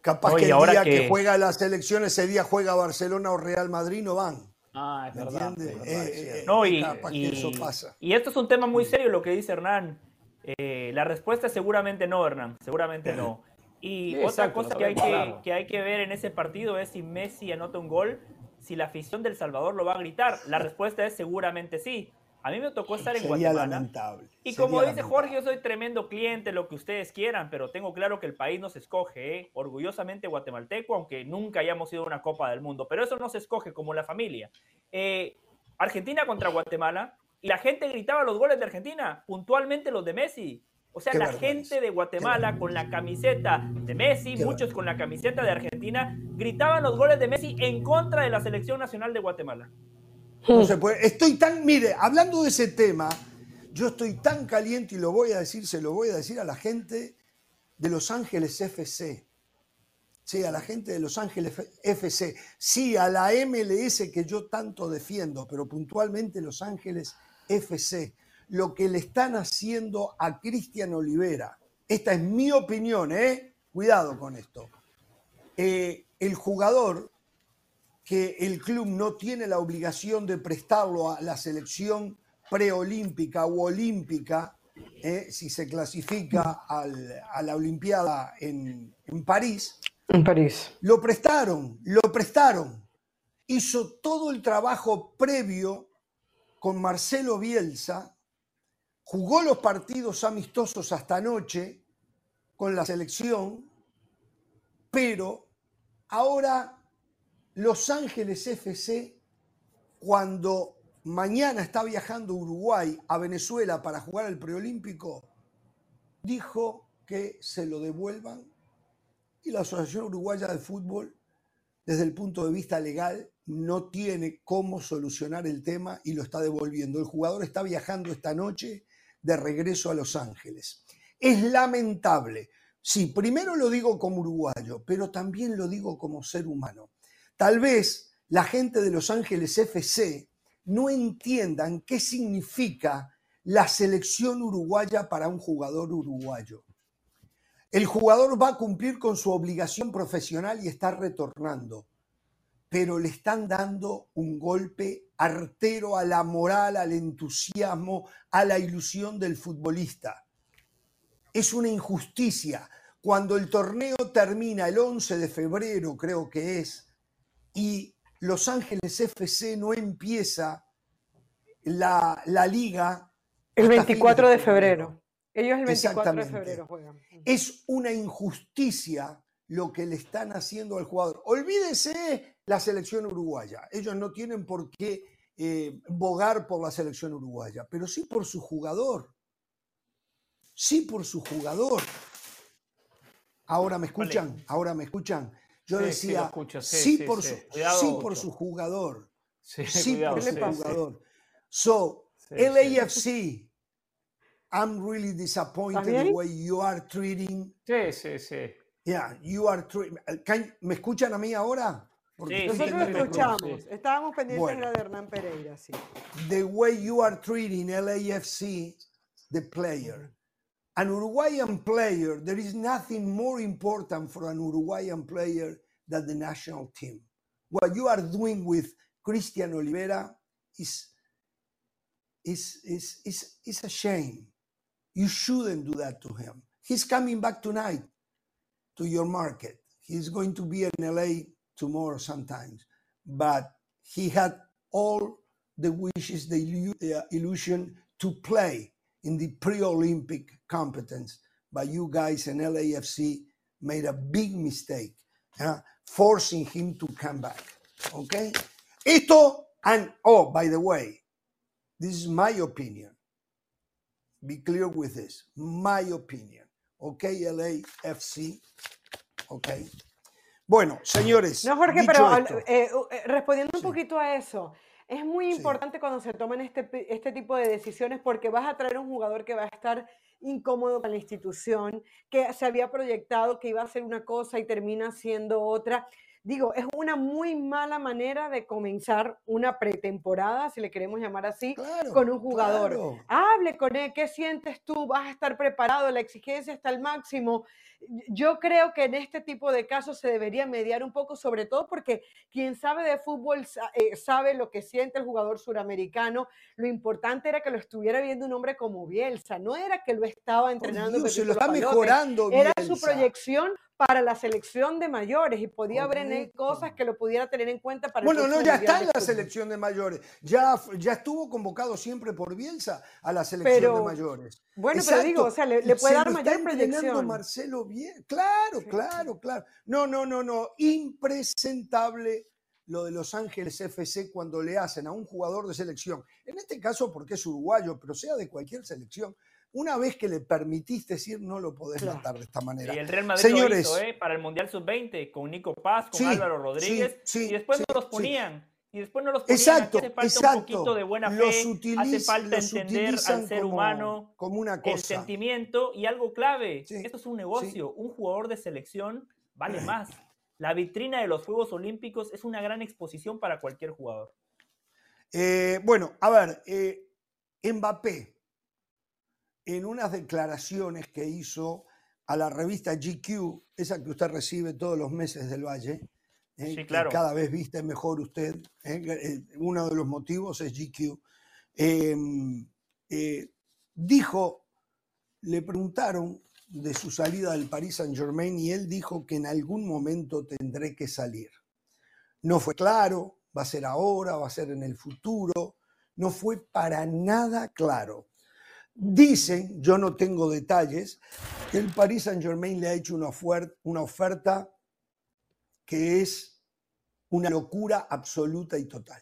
A: Capaz que el día que... juega la selección, ese día juega Barcelona o Real Madrid, no van.
B: Ah, es verdad.
D: Eh, no, y, eso pasa. y esto es un tema muy serio lo que dice Hernán. Eh, la respuesta es seguramente no, Hernán, seguramente no. [laughs] Y otra cosa que hay que, que hay que ver en ese partido es si Messi anota un gol, si la afición del Salvador lo va a gritar. La respuesta es seguramente sí. A mí me tocó estar en Sería Guatemala.
A: Lamentable.
D: Y como dice Jorge, yo soy tremendo cliente, lo que ustedes quieran, pero tengo claro que el país nos escoge, ¿eh? orgullosamente guatemalteco, aunque nunca hayamos ido a una Copa del Mundo. Pero eso no se escoge como la familia. Eh, Argentina contra Guatemala, y la gente gritaba los goles de Argentina, puntualmente los de Messi. O sea, la gente de Guatemala con la camiseta de Messi, muchos con la camiseta de Argentina, gritaban los goles de Messi en contra de la selección nacional de Guatemala.
A: No se puede. Estoy tan, mire, hablando de ese tema, yo estoy tan caliente y lo voy a decir, se lo voy a decir a la gente de Los Ángeles FC. Sí, a la gente de Los Ángeles FC. Sí, a la MLS que yo tanto defiendo, pero puntualmente Los Ángeles FC lo que le están haciendo a Cristian Olivera. Esta es mi opinión, ¿eh? Cuidado con esto. Eh, el jugador que el club no tiene la obligación de prestarlo a la selección preolímpica u olímpica, eh, si se clasifica a la Olimpiada en, en París.
C: En París.
A: Lo prestaron, lo prestaron. Hizo todo el trabajo previo con Marcelo Bielsa, jugó los partidos amistosos hasta anoche con la selección, pero ahora Los Ángeles FC, cuando mañana está viajando Uruguay a Venezuela para jugar el preolímpico, dijo que se lo devuelvan y la Asociación Uruguaya de Fútbol, desde el punto de vista legal, no tiene cómo solucionar el tema y lo está devolviendo. El jugador está viajando esta noche de regreso a Los Ángeles. Es lamentable. Sí, primero lo digo como uruguayo, pero también lo digo como ser humano. Tal vez la gente de Los Ángeles FC no entiendan qué significa la selección uruguaya para un jugador uruguayo. El jugador va a cumplir con su obligación profesional y está retornando, pero le están dando un golpe artero a la moral, al entusiasmo, a la ilusión del futbolista. Es una injusticia. Cuando el torneo termina el 11 de febrero, creo que es, y Los Ángeles FC no empieza la, liga.
C: El 24 de febrero. Ellos el 24 de febrero juegan.
A: Es una injusticia lo que le están haciendo al jugador. Olvídese la selección uruguaya. Ellos no tienen por qué eh, bogar por la selección uruguaya, pero sí por su jugador. Sí por su jugador. Ahora me escuchan, ahora me escuccan. Yo decía, sí, por, su, sí por su jugador. Sí, por su jugador. So, LAFC, I'm really disappointed the way you are treating.
B: Sí, sí, sí.
A: Yeah, you are treating. ¿Me escuchan a mí ahora?
C: Porque sí, nosotros escuchamos. Estábamos pendientes bueno, de la de Hernán Pereira, sí.
A: The way you are treating LAFC, the player. An Uruguayan player, there is nothing more important for an Uruguayan player than the national team. What you are doing with Cristian Olivera is, is, is, is, is a shame. You shouldn't do that to him. He's coming back tonight to your market. He's going to be in LA tomorrow sometimes. But he had all the wishes, the illusion to play in the pre-Olympic competence, but you guys in LAFC made a big mistake, uh, forcing him to come back. Okay? Ito and oh, by the way, this is my opinion. Be clear with this. My opinion. Okay, LAFC. Okay. Bueno, señores.
C: No, Jorge, pero eh, eh, respondiendo un poquito a eso, es muy importante cuando se toman este, este tipo de decisiones porque vas a traer un jugador que va a estar incómodo con la institución, que se había proyectado que iba a hacer una cosa y termina siendo otra. Digo, es una muy mala manera de comenzar una pretemporada, si le queremos llamar así, con un jugador. Hable con él, ¿qué sientes tú? ¿Vas a estar preparado? La exigencia está al máximo. Yo creo que en este tipo de casos se debería mediar un poco, sobre todo porque quien sabe de fútbol eh, sabe lo que siente el jugador suramericano. Lo importante era que lo estuviera viendo un hombre como Bielsa, no era que lo estaba entrenando.
A: se lo está mejorando.
C: Era su proyección para la selección de mayores y podía haber cosas que lo pudiera tener en cuenta para
A: Bueno, no, ya está en la selección de mayores. Ya, ya estuvo convocado siempre por Bielsa a la selección de mayores.
C: Bueno, pero digo, o sea, le, puede dar mayor proyección.
A: Marcelo bien. Claro, claro, claro. No, no, no, no. Impresentable lo de Los Ángeles FC cuando le hacen a un jugador de selección, en este caso porque es uruguayo, pero sea de cualquier selección, una vez que le permitiste decir, no lo podés matar de esta manera.
D: Y el Real Madrid Señores, lo hizo, ¿eh? para el Mundial Sub-20, con Nico Paz, con Álvaro Rodríguez, y después no los ponían. Y después no los ponían.
A: Exacto, hace falta
D: exacto. un poquito de buena fe, hace falta entender al ser humano,
A: como una cosa.
D: el sentimiento y algo clave. Esto es un negocio. Un jugador de selección vale más. La vitrina de los Juegos Olímpicos es una gran exposición para cualquier jugador.
A: Eh, bueno, a ver, eh, Mbappé en unas declaraciones que hizo a la revista GQ, esa que usted recibe todos los meses del Valle,
D: ¿eh? claro.
A: cada vez viste mejor usted, ¿eh? Eh, uno de los motivos es GQ. em, eh, dijo, le preguntaron de su salida del Paris Saint Germain y él dijo que en algún momento tendré que salir. No fue claro, va a ser ahora, va a ser en el futuro, no fue para nada claro. Dicen, yo no tengo detalles, que el Paris Saint Germain le ha hecho una oferta que es una locura absoluta y total.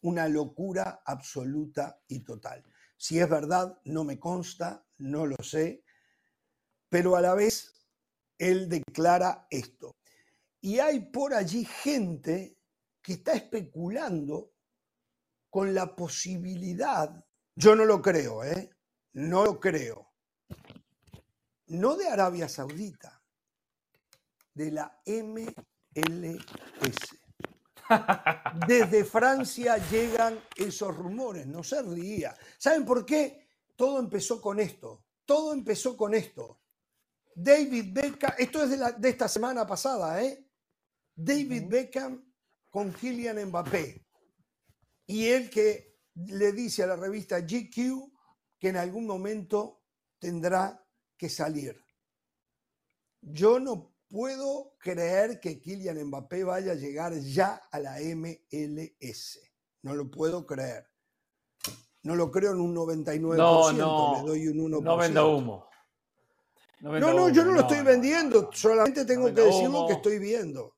A: Una locura absoluta y total. Si es verdad, no me consta, no lo sé, pero a la vez él declara esto. Y hay por allí gente que está especulando con la posibilidad, yo no lo creo, ¿eh? no lo creo, no de Arabia Saudita, de la MLS. Desde Francia llegan esos rumores, no se ría. ¿Saben por qué? Todo empezó con esto, todo empezó con esto. David Beckham, esto es de, esta semana pasada, ¿eh? David Beckham con Kylian Mbappé. Y él que le dice a la revista GQ que en algún momento tendrá que salir. Yo no puedo creer que Kylian Mbappé vaya a llegar ya a la MLS. No lo puedo creer. No lo creo en un 99%, no, no, le doy un 1%.
B: No venda humo.
A: No, no, yo no, lo estoy vendiendo, solamente tengo que decir lo que estoy viendo.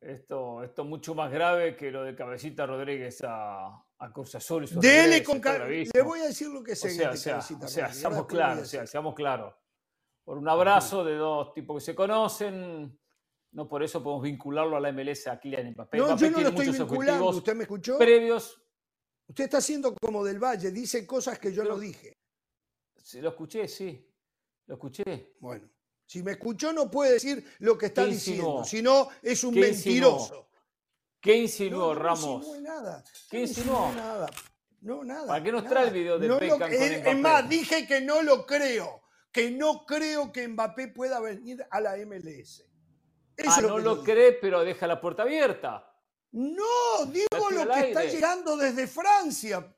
B: Esto, esto es mucho más grave que lo de Cabecita Rodríguez a, a Cruz Azul.
A: Dele con Le voy a decir lo que sé.
B: O sea, o sea, seamos claros, seamos claros. Por un abrazo de dos tipos que se conocen, no por eso podemos vincularlo a la MLS a Kylian Mbappé.
A: No, yo no lo estoy vinculando. ¿Usted me escuchó?
B: Previos.
A: Usted está haciendo como del Valle, dice cosas que yo no dije.
B: Lo escuché, sí. Lo escuché.
A: Bueno. Si me escuchó no puede decir lo que está diciendo, si no es un mentiroso.
B: ¿Qué insinuó, Ramos?
A: No nada.
B: ¿Qué insinuó?
A: Nada. No, nada.
B: ¿Para qué nos trae el video de Beckham con Mbappé?
A: Es más, dije que no lo creo. Que no creo que Mbappé pueda venir a la MLS.
B: Eso ah, no lo cree, pero deja la puerta abierta.
A: No, digo lo que está llegando desde Francia.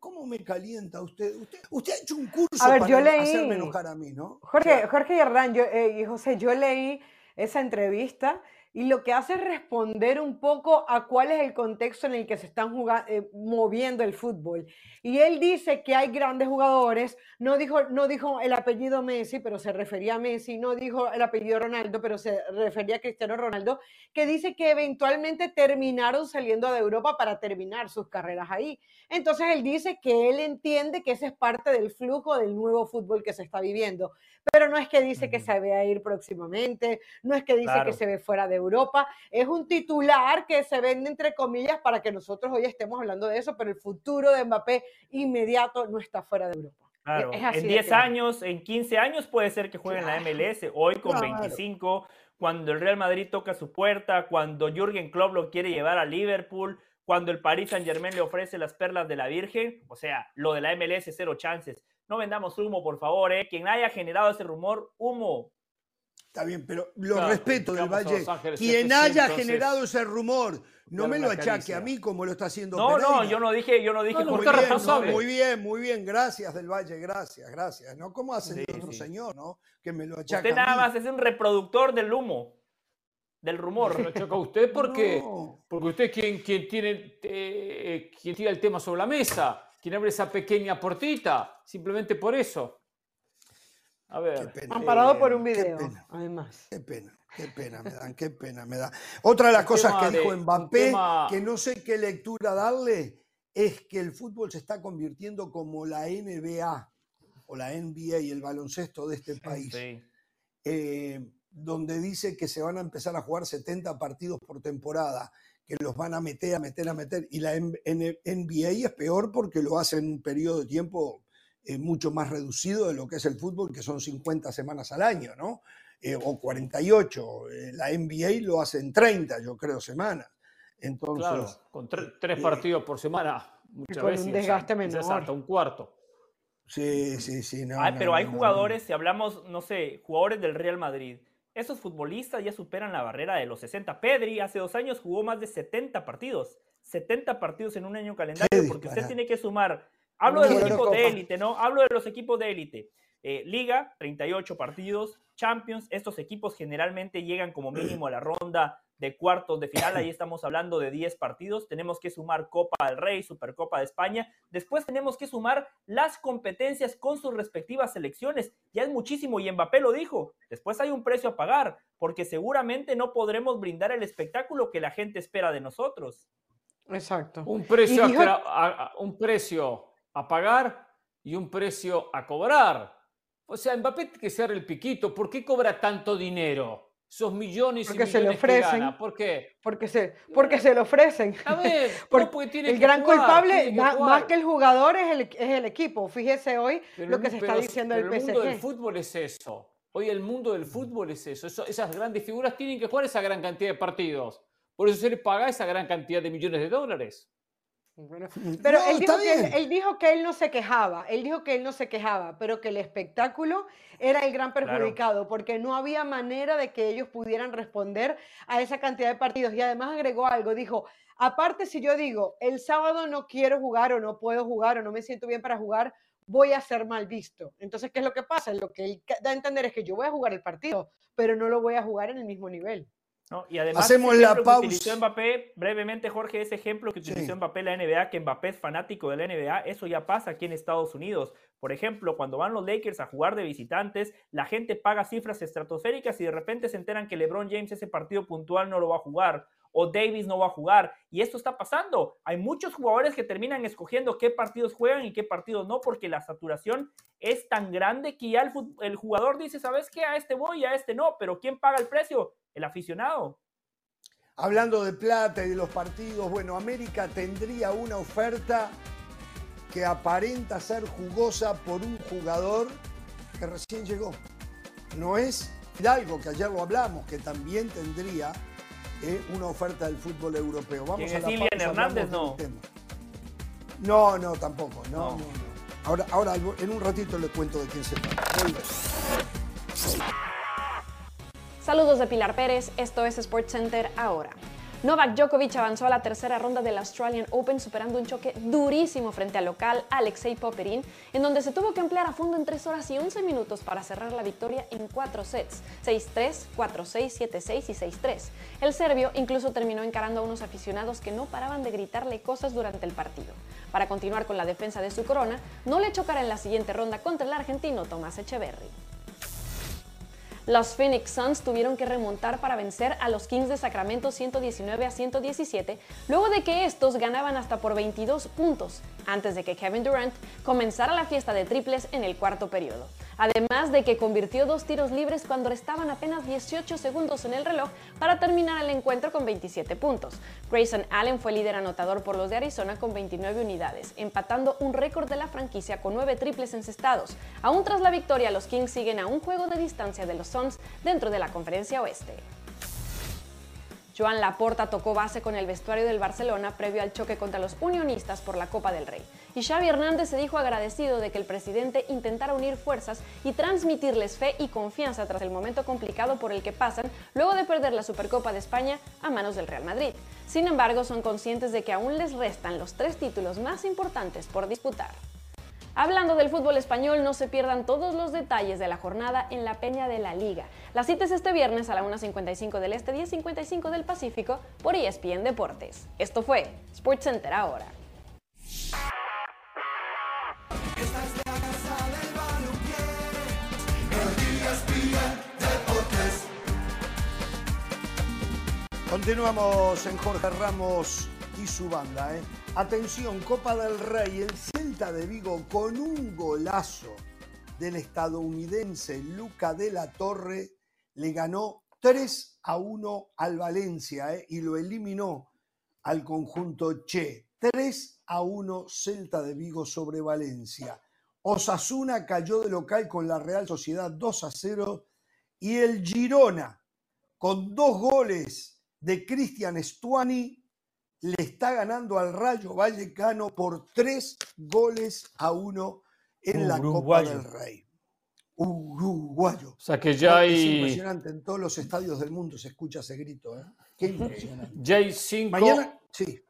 A: ¿Cómo me calienta usted? usted? ha hecho un curso
C: a ver,
A: para
C: yo leí,
A: hacerme enojar a mí, ¿no?
C: Jorge, Jorge y Hernán, yo, eh, y José, yo leí esa entrevista y lo que hace es responder un poco a cuál es el contexto en el que se están jugando, eh, moviendo el fútbol. Y él dice que hay grandes jugadores, no dijo, no dijo el apellido Messi, pero se refería a Messi, no dijo el apellido Ronaldo, pero se refería a Cristiano Ronaldo, que dice que eventualmente terminaron saliendo de Europa para terminar sus carreras ahí. Entonces él dice que él entiende que ese es parte del flujo del nuevo fútbol que se está viviendo, pero no es que dice que se ve a ir próximamente, no es que dice que se ve fuera de Europa, es un titular que se vende entre comillas para que nosotros hoy estemos hablando de eso, pero el futuro de Mbappé inmediato no está fuera de Europa.
D: Claro, en 10 años, en 15 años puede ser que juegue en la MLS, hoy con 25, cuando el Real Madrid toca su puerta, cuando Jürgen Klopp lo quiere llevar a Liverpool, cuando el Paris Saint Germain le ofrece las perlas de la Virgen, o sea, lo de la MLS cero chances. No vendamos humo, por favor, ¿eh? Quien haya generado ese rumor, humo.
A: Está bien, pero lo respeto del Valle. Quien haya generado ese rumor, no me lo achaque a mí como lo está haciendo
D: No, no, yo no dije, yo no dije
A: muy, bien, muy bien, muy bien, gracias del Valle, gracias, gracias. ¿No? ¿Cómo hace el otro señor, no? Que me lo achaque
D: Usted nada más es un reproductor del humo del rumor.
B: Lo achaca usted porque, porque usted es quien, quien, tiene, eh, quien tira el tema sobre la mesa, quien abre esa pequeña portita, simplemente por eso. A ver.
C: Amparado por un video, además.
A: Qué pena. Qué pena me dan, qué pena me da. Otra de las cosas que dijo Mbappé, que no sé qué lectura darle, es que el fútbol se está convirtiendo como la NBA o la NBA y el baloncesto de este país. Eh, donde dice que se van a empezar a jugar 70 partidos por temporada, que los van a meter, a meter, a meter. Y la NBA es peor porque lo hace en un periodo de tiempo eh, mucho más reducido de lo que es el fútbol, que son 50 semanas al año, ¿no? Eh, o 48. Eh, la NBA lo hace en 30, yo creo, semanas. Entonces, claro,
B: con tres partidos por semana, muchas con veces.
C: un desgaste menor.
B: Hasta un cuarto.
A: Sí, sí, sí. No,
D: pero hay jugadores, si hablamos, no sé, jugadores del Real Madrid, esos futbolistas ya superan la barrera de los 60. Pedri hace dos años jugó más de 70 partidos. 70 partidos en un año calendario, porque usted tiene que sumar, hablo de los equipos de élite, ¿no? Hablo de los equipos de élite. Eh, Liga, 38 partidos, Champions, estos equipos generalmente llegan como mínimo a la ronda de cuartos de final, ahí [coughs] estamos hablando de 10 partidos, tenemos que sumar Copa del Rey, Supercopa de España, después tenemos que sumar las competencias con sus respectivas selecciones, ya es muchísimo y Mbappé lo dijo, después hay un precio a pagar, porque seguramente no podremos brindar el espectáculo que la gente espera de nosotros.
C: Exacto.
B: Un precio, a, un precio a pagar y un precio a cobrar. O sea, Mbappé tiene que ser el piquito, ¿por qué cobra tanto dinero? Esos millones
C: porque
B: y se
C: le ofrecen,
B: ¿Por qué?
C: Porque se, porque se lo ofrecen.
B: A [laughs] ver, porque, tiene
C: el gran culpable, más, que el jugador, es el, es el equipo. Fíjese hoy lo que se está diciendo del PSG.
B: El mundo del fútbol es eso. Hoy el mundo del fútbol es eso. Esas grandes figuras tienen que jugar esa gran cantidad de partidos. Por eso se les paga esa gran cantidad de millones de dólares. [laughs]
C: pero él, dijo que él, dijo que él no se quejaba, él dijo que él no se quejaba, pero que el espectáculo era el gran perjudicado, porque no había manera de que ellos pudieran responder a esa cantidad de partidos. Y además agregó algo, dijo, aparte si yo digo, el sábado no quiero jugar o no puedo jugar o no me siento bien para jugar, voy a ser mal visto. Entonces, ¿qué es lo que pasa? Lo que él da a entender es que yo voy a jugar el partido, pero no lo voy a jugar en el mismo nivel.
D: Y además, Hacemos la pausa. Que utilizó Mbappé, brevemente, Jorge, ese ejemplo que utilizó Mbappé en la NBA, que Mbappé es fanático de la NBA, eso ya pasa aquí en Estados Unidos. Por ejemplo, cuando van los Lakers a jugar de visitantes, la gente paga cifras estratosféricas y de repente se enteran que LeBron James ese partido puntual no lo va a jugar o Davis no va a jugar. Y esto está pasando. Hay muchos jugadores que terminan escogiendo qué partidos juegan y qué partidos no, porque la saturación es tan grande que ya el, jugador dice, ¿sabes qué? A este voy y a este no, pero ¿quién paga el precio? El aficionado.
A: Hablando de plata y de los partidos, bueno, América tendría una oferta que aparenta ser jugosa por un jugador que recién llegó. No es algo que ayer lo hablamos, que también tendría eh, una oferta del fútbol europeo.
D: Vamos a la Hernández no?
A: No, no, tampoco. No, Ahora, ahora en un ratito le cuento de quién se trata.
G: Saludos de Pilar Pérez, esto es SportsCenter ahora. Novak Djokovic avanzó a la tercera ronda del Australian Open superando un choque durísimo frente al local Alexei Popperin, en donde se tuvo que emplear a fondo en 3 horas y 11 minutos para cerrar la victoria en 4 sets, 6-3, 4-6, 7-6 y 6-3. El serbio incluso terminó encarando a unos aficionados que no paraban de gritarle cosas durante el partido. Para continuar con la defensa de su corona, no le chocará en la siguiente ronda contra el argentino Tomás Echeverry. Los Phoenix Suns tuvieron que remontar para vencer a los Kings de Sacramento 119 a 117, luego de que estos ganaban hasta por 22 puntos, antes de que Kevin Durant comenzara la fiesta de triples en el cuarto periodo además de que convirtió dos tiros libres cuando restaban apenas 18 segundos en el reloj para terminar el encuentro con 27 puntos. Grayson Allen fue líder anotador por los de Arizona con 29 unidades, empatando un récord de la franquicia con 9 triples encestados. Aún tras la victoria, los Kings siguen a un juego de distancia de los Suns dentro de la conferencia oeste. Joan Laporta tocó base con el vestuario del Barcelona previo al choque contra los unionistas por la Copa del Rey. Y Xavi Hernández se dijo agradecido de que el presidente intentara unir fuerzas y transmitirles fe y confianza tras el momento complicado por el que pasan luego de perder la Supercopa de España a manos del Real Madrid. Sin embargo, son conscientes de que aún les restan los tres títulos más importantes por disputar. Hablando del fútbol español, no se pierdan todos los detalles de la jornada en la Peña de la Liga. La cita es este viernes a la 1.55 del Este, 10.55 del Pacífico por ESPN Deportes. Esto fue SportsCenter ahora.
A: Continuamos en Jorge Ramos y su banda. ¿eh? Atención, Copa del Rey, el Celta de Vigo con un golazo del estadounidense Luca de la Torre le ganó 3 a 1 al Valencia ¿eh? y lo eliminó al conjunto Che. 3 a 1 Celta de Vigo sobre Valencia. Osasuna cayó de local con la Real Sociedad 2 a 0 y el Girona con dos goles de Cristian Stuani le está ganando al Rayo Vallecano por tres goles a uno en la Copa del Rey. Uruguayo.
B: O sea que ya hay.
A: Es impresionante, en todos los estadios del mundo se escucha ese grito. ¿eh? Qué impresionante.
B: Ya hay cinco.
A: Mañana, sí.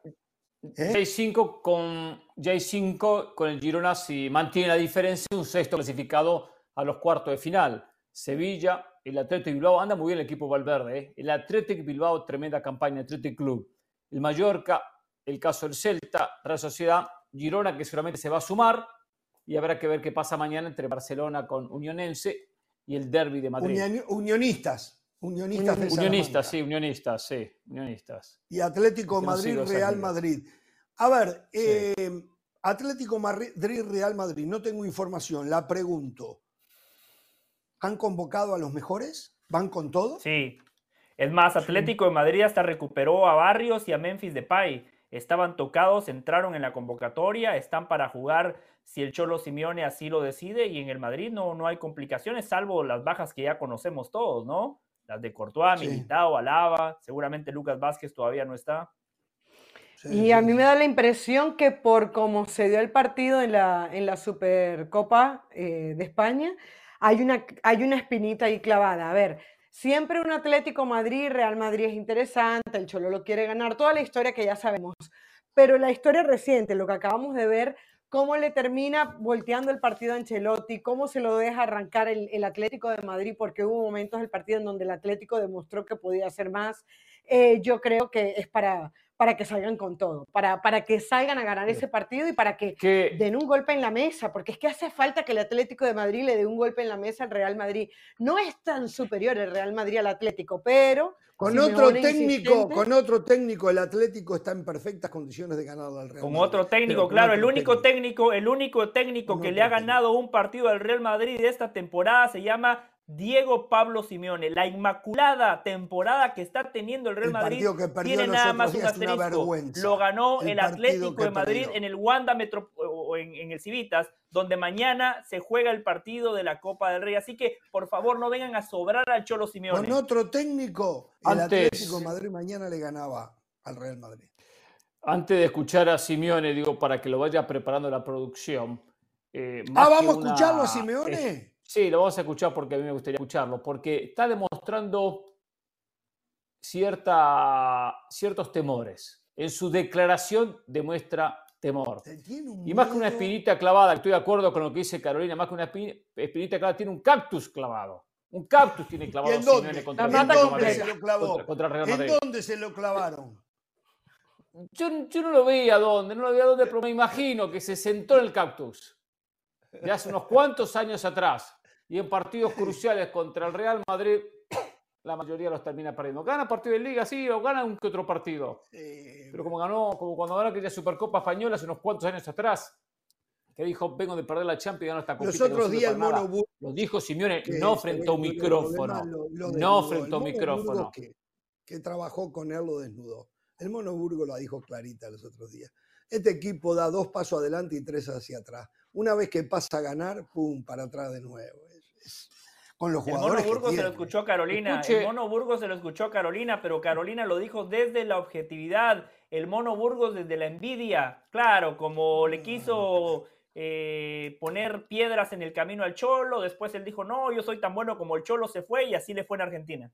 B: J5 ¿Eh? con J5 con el Girona si mantiene la diferencia, un sexto clasificado a los cuartos de final. Sevilla, el Atlético Bilbao, anda muy bien el equipo Valverde, ¿eh? el Atlético Bilbao, tremenda campaña, Atlético Club. El Mallorca, el caso del Celta, Real Sociedad, Girona que seguramente se va a sumar y habrá que ver qué pasa mañana entre Barcelona con Unionense y el Derby de Madrid.
A: unionistas. Unionistas,
B: unionistas sí, unionistas, sí, unionistas.
A: Y Atlético Madrid, Real Madrid. A ver, eh, Atlético Madrid, Real Madrid, no tengo información, la pregunto. ¿Han convocado a los mejores? ¿Van con todo?
D: Sí. Es más, Atlético de Madrid hasta recuperó a Barrios y a Memphis Depay. Estaban tocados, entraron en la convocatoria, están para jugar si el Cholo Simeone así lo decide y en el Madrid no, no hay complicaciones, salvo las bajas que ya conocemos todos, ¿no? Las de Courtois, Militao, Alaba, seguramente Lucas Vázquez todavía no está.
C: y a mí me da la impresión que por cómo se dio el partido en la, en la Supercopa eh, de España, hay una, hay una espinita ahí clavada. A ver, siempre un Atlético Madrid, Real Madrid es interesante, el Cholo lo quiere ganar, toda la historia que ya sabemos. Pero la historia reciente, lo que acabamos de ver, cómo le termina volteando el partido a Ancelotti, cómo se lo deja arrancar el, Atlético de Madrid, porque hubo momentos del partido en donde el Atlético demostró que podía hacer más. Eh, yo creo que es para, para que salgan con todo, para, para que salgan a ganar ese partido y para que, den un golpe en la mesa, porque es que hace falta que el Atlético de Madrid le dé un golpe en la mesa al Real Madrid. No es tan superior el Real Madrid al Atlético, pero
A: con otro técnico, con otro técnico, el Atlético está en perfectas condiciones de ganar al Real
D: Con otro técnico, claro, el único técnico, el único técnico que le ha ganado un partido al Real Madrid de esta temporada se llama Diego Pablo Simeone, la inmaculada temporada que está teniendo el Real Madrid tiene nada más un asterisco. Lo ganó el, Atlético de Madrid en el Wanda Metro en, en, el Civitas, donde mañana se juega el partido de la Copa del Rey. Así que, por favor, no vengan a sobrar al Cholo Simeone.
A: Con otro técnico, el Atlético de Madrid mañana le ganaba al Real Madrid.
B: Antes de escuchar a Simeone, digo, para que lo vaya preparando la producción.
A: Eh, ah, vamos a escucharlo a Simeone.
B: Sí, lo vamos a escuchar porque a mí me gustaría escucharlo, porque está demostrando cierta, ciertos temores. En su declaración demuestra temor. Y más que una espinita clavada, estoy de acuerdo con lo que dice Carolina, más que una espinita clavada, tiene un cactus clavado. Un cactus tiene clavado.
A: ¿En dónde, contra ¿En dónde se lo clavó? ¿En dónde se lo clavaron?
B: Yo, yo, no lo veía dónde, no lo veía dónde, pero me imagino que se sentó en el cactus. De hace unos cuantos años atrás y en partidos cruciales contra el Real Madrid, la mayoría los termina perdiendo. Gana partido de liga, sí, o gana un que otro partido. Pero como ganó, como cuando ganó aquella Supercopa Española hace unos cuantos años atrás, que dijo, vengo de perder la Champions y ganó esta Copa.
A: Los otros días el Mono Burgos.
B: Lo dijo Simeone, no frente a un micrófono. no frente a un micrófono.
A: Que, que, trabajó con él lo desnudó. El Mono Burgos lo dijo clarita los otros días. Este equipo da dos pasos adelante y tres hacia atrás. Una vez que pasa a ganar, pum, para atrás de nuevo
D: con los jugadores. El Mono Burgos se lo escuchó Carolina. El Mono Burgos se lo escuchó Carolina, pero Carolina lo dijo desde la objetividad. El Mono Burgos desde la envidia. Claro, como le quiso eh, poner piedras en el camino al Cholo. Después él dijo, no, yo soy tan bueno como el Cholo se fue y así le fue en Argentina.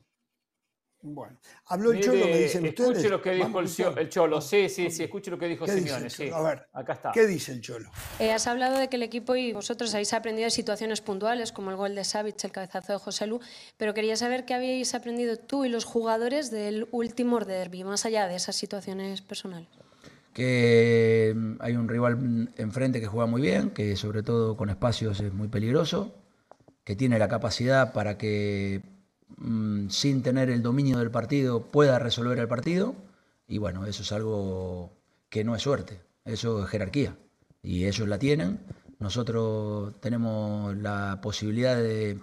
A: Bueno, habló el Cholo, me dicen
B: ustedes. Escuche lo que dijo el, Cholo. Sí, sí, sí, escuche lo que dijo Simeone. Sí.
A: A ver, acá está. ¿Qué dice el Cholo?
H: Eh, has hablado de que el equipo y vosotros habéis aprendido de situaciones puntuales, como el gol de Savic, el cabezazo de José Lu, pero quería saber qué habéis aprendido tú y los jugadores del último derby, más allá de esas situaciones personales.
I: Que mm, hay un rival enfrente que juega muy bien, que sobre todo con espacios es muy peligroso, que tiene la capacidad para que Mm, sin tener el dominio del partido pueda resolver el partido. Y bueno, eso es algo que no es suerte, eso es jerarquía. Y ellos la tienen. Nosotros tenemos la posibilidad de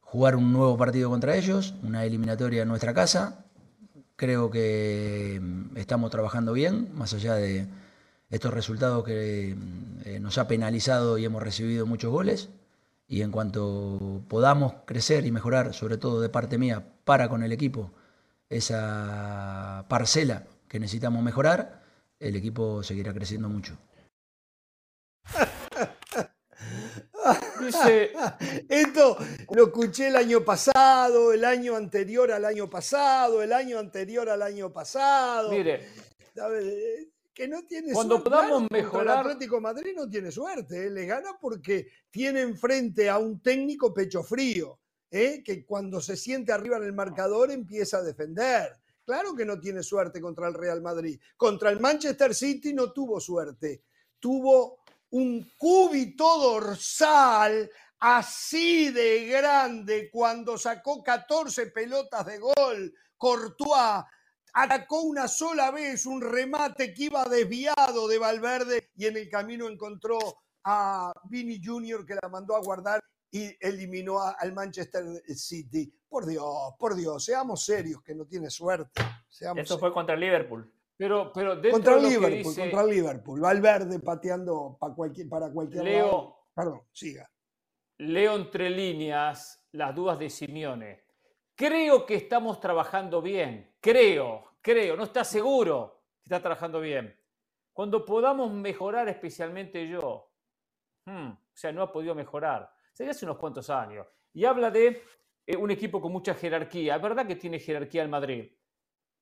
I: jugar un nuevo partido contra ellos, una eliminatoria en nuestra casa. Creo que mm, estamos trabajando bien, más allá de estos resultados que mm, eh, nos ha penalizado y hemos recibido muchos goles y en cuanto podamos crecer y mejorar, sobre todo de parte mía, para con el equipo, esa parcela que necesitamos mejorar, el equipo seguirá creciendo mucho.
A: Esto lo escuché el año pasado, el año anterior al año pasado, el año anterior al año pasado.
B: Mire,
A: que no tiene
B: Cuando
A: suerte.
B: podamos mejorar.
A: El Atlético Madrid no tiene suerte, ¿eh? le gana porque tiene enfrente a un técnico pecho frío, ¿eh? que cuando se siente arriba en el marcador empieza a defender. Claro que no tiene suerte contra el Real Madrid. Contra el Manchester City no tuvo suerte. Tuvo un cúbito dorsal así de grande cuando sacó 14 pelotas de gol. Courtois atacó una sola vez un remate que iba desviado de Valverde y en el camino encontró a Vini Jr. que la mandó a guardar y eliminó al Manchester City. Por Dios, por Dios, seamos serios, que no tiene suerte.
D: Eso fue contra el Liverpool.
B: Pero, pero
A: contra el Liverpool, contra el Liverpool. Valverde pateando para cualquier, para cualquier
B: Leo,
A: lado. Perdón, siga.
B: Leo entre líneas las dudas de Simeone. Creo que estamos trabajando bien. Creo, creo, no está seguro que está trabajando bien. Cuando podamos mejorar, especialmente yo. Hmm, o sea, no ha podido mejorar. Sería hace unos cuantos años. Y habla de eh, un equipo con mucha jerarquía. Es verdad que tiene jerarquía el Madrid.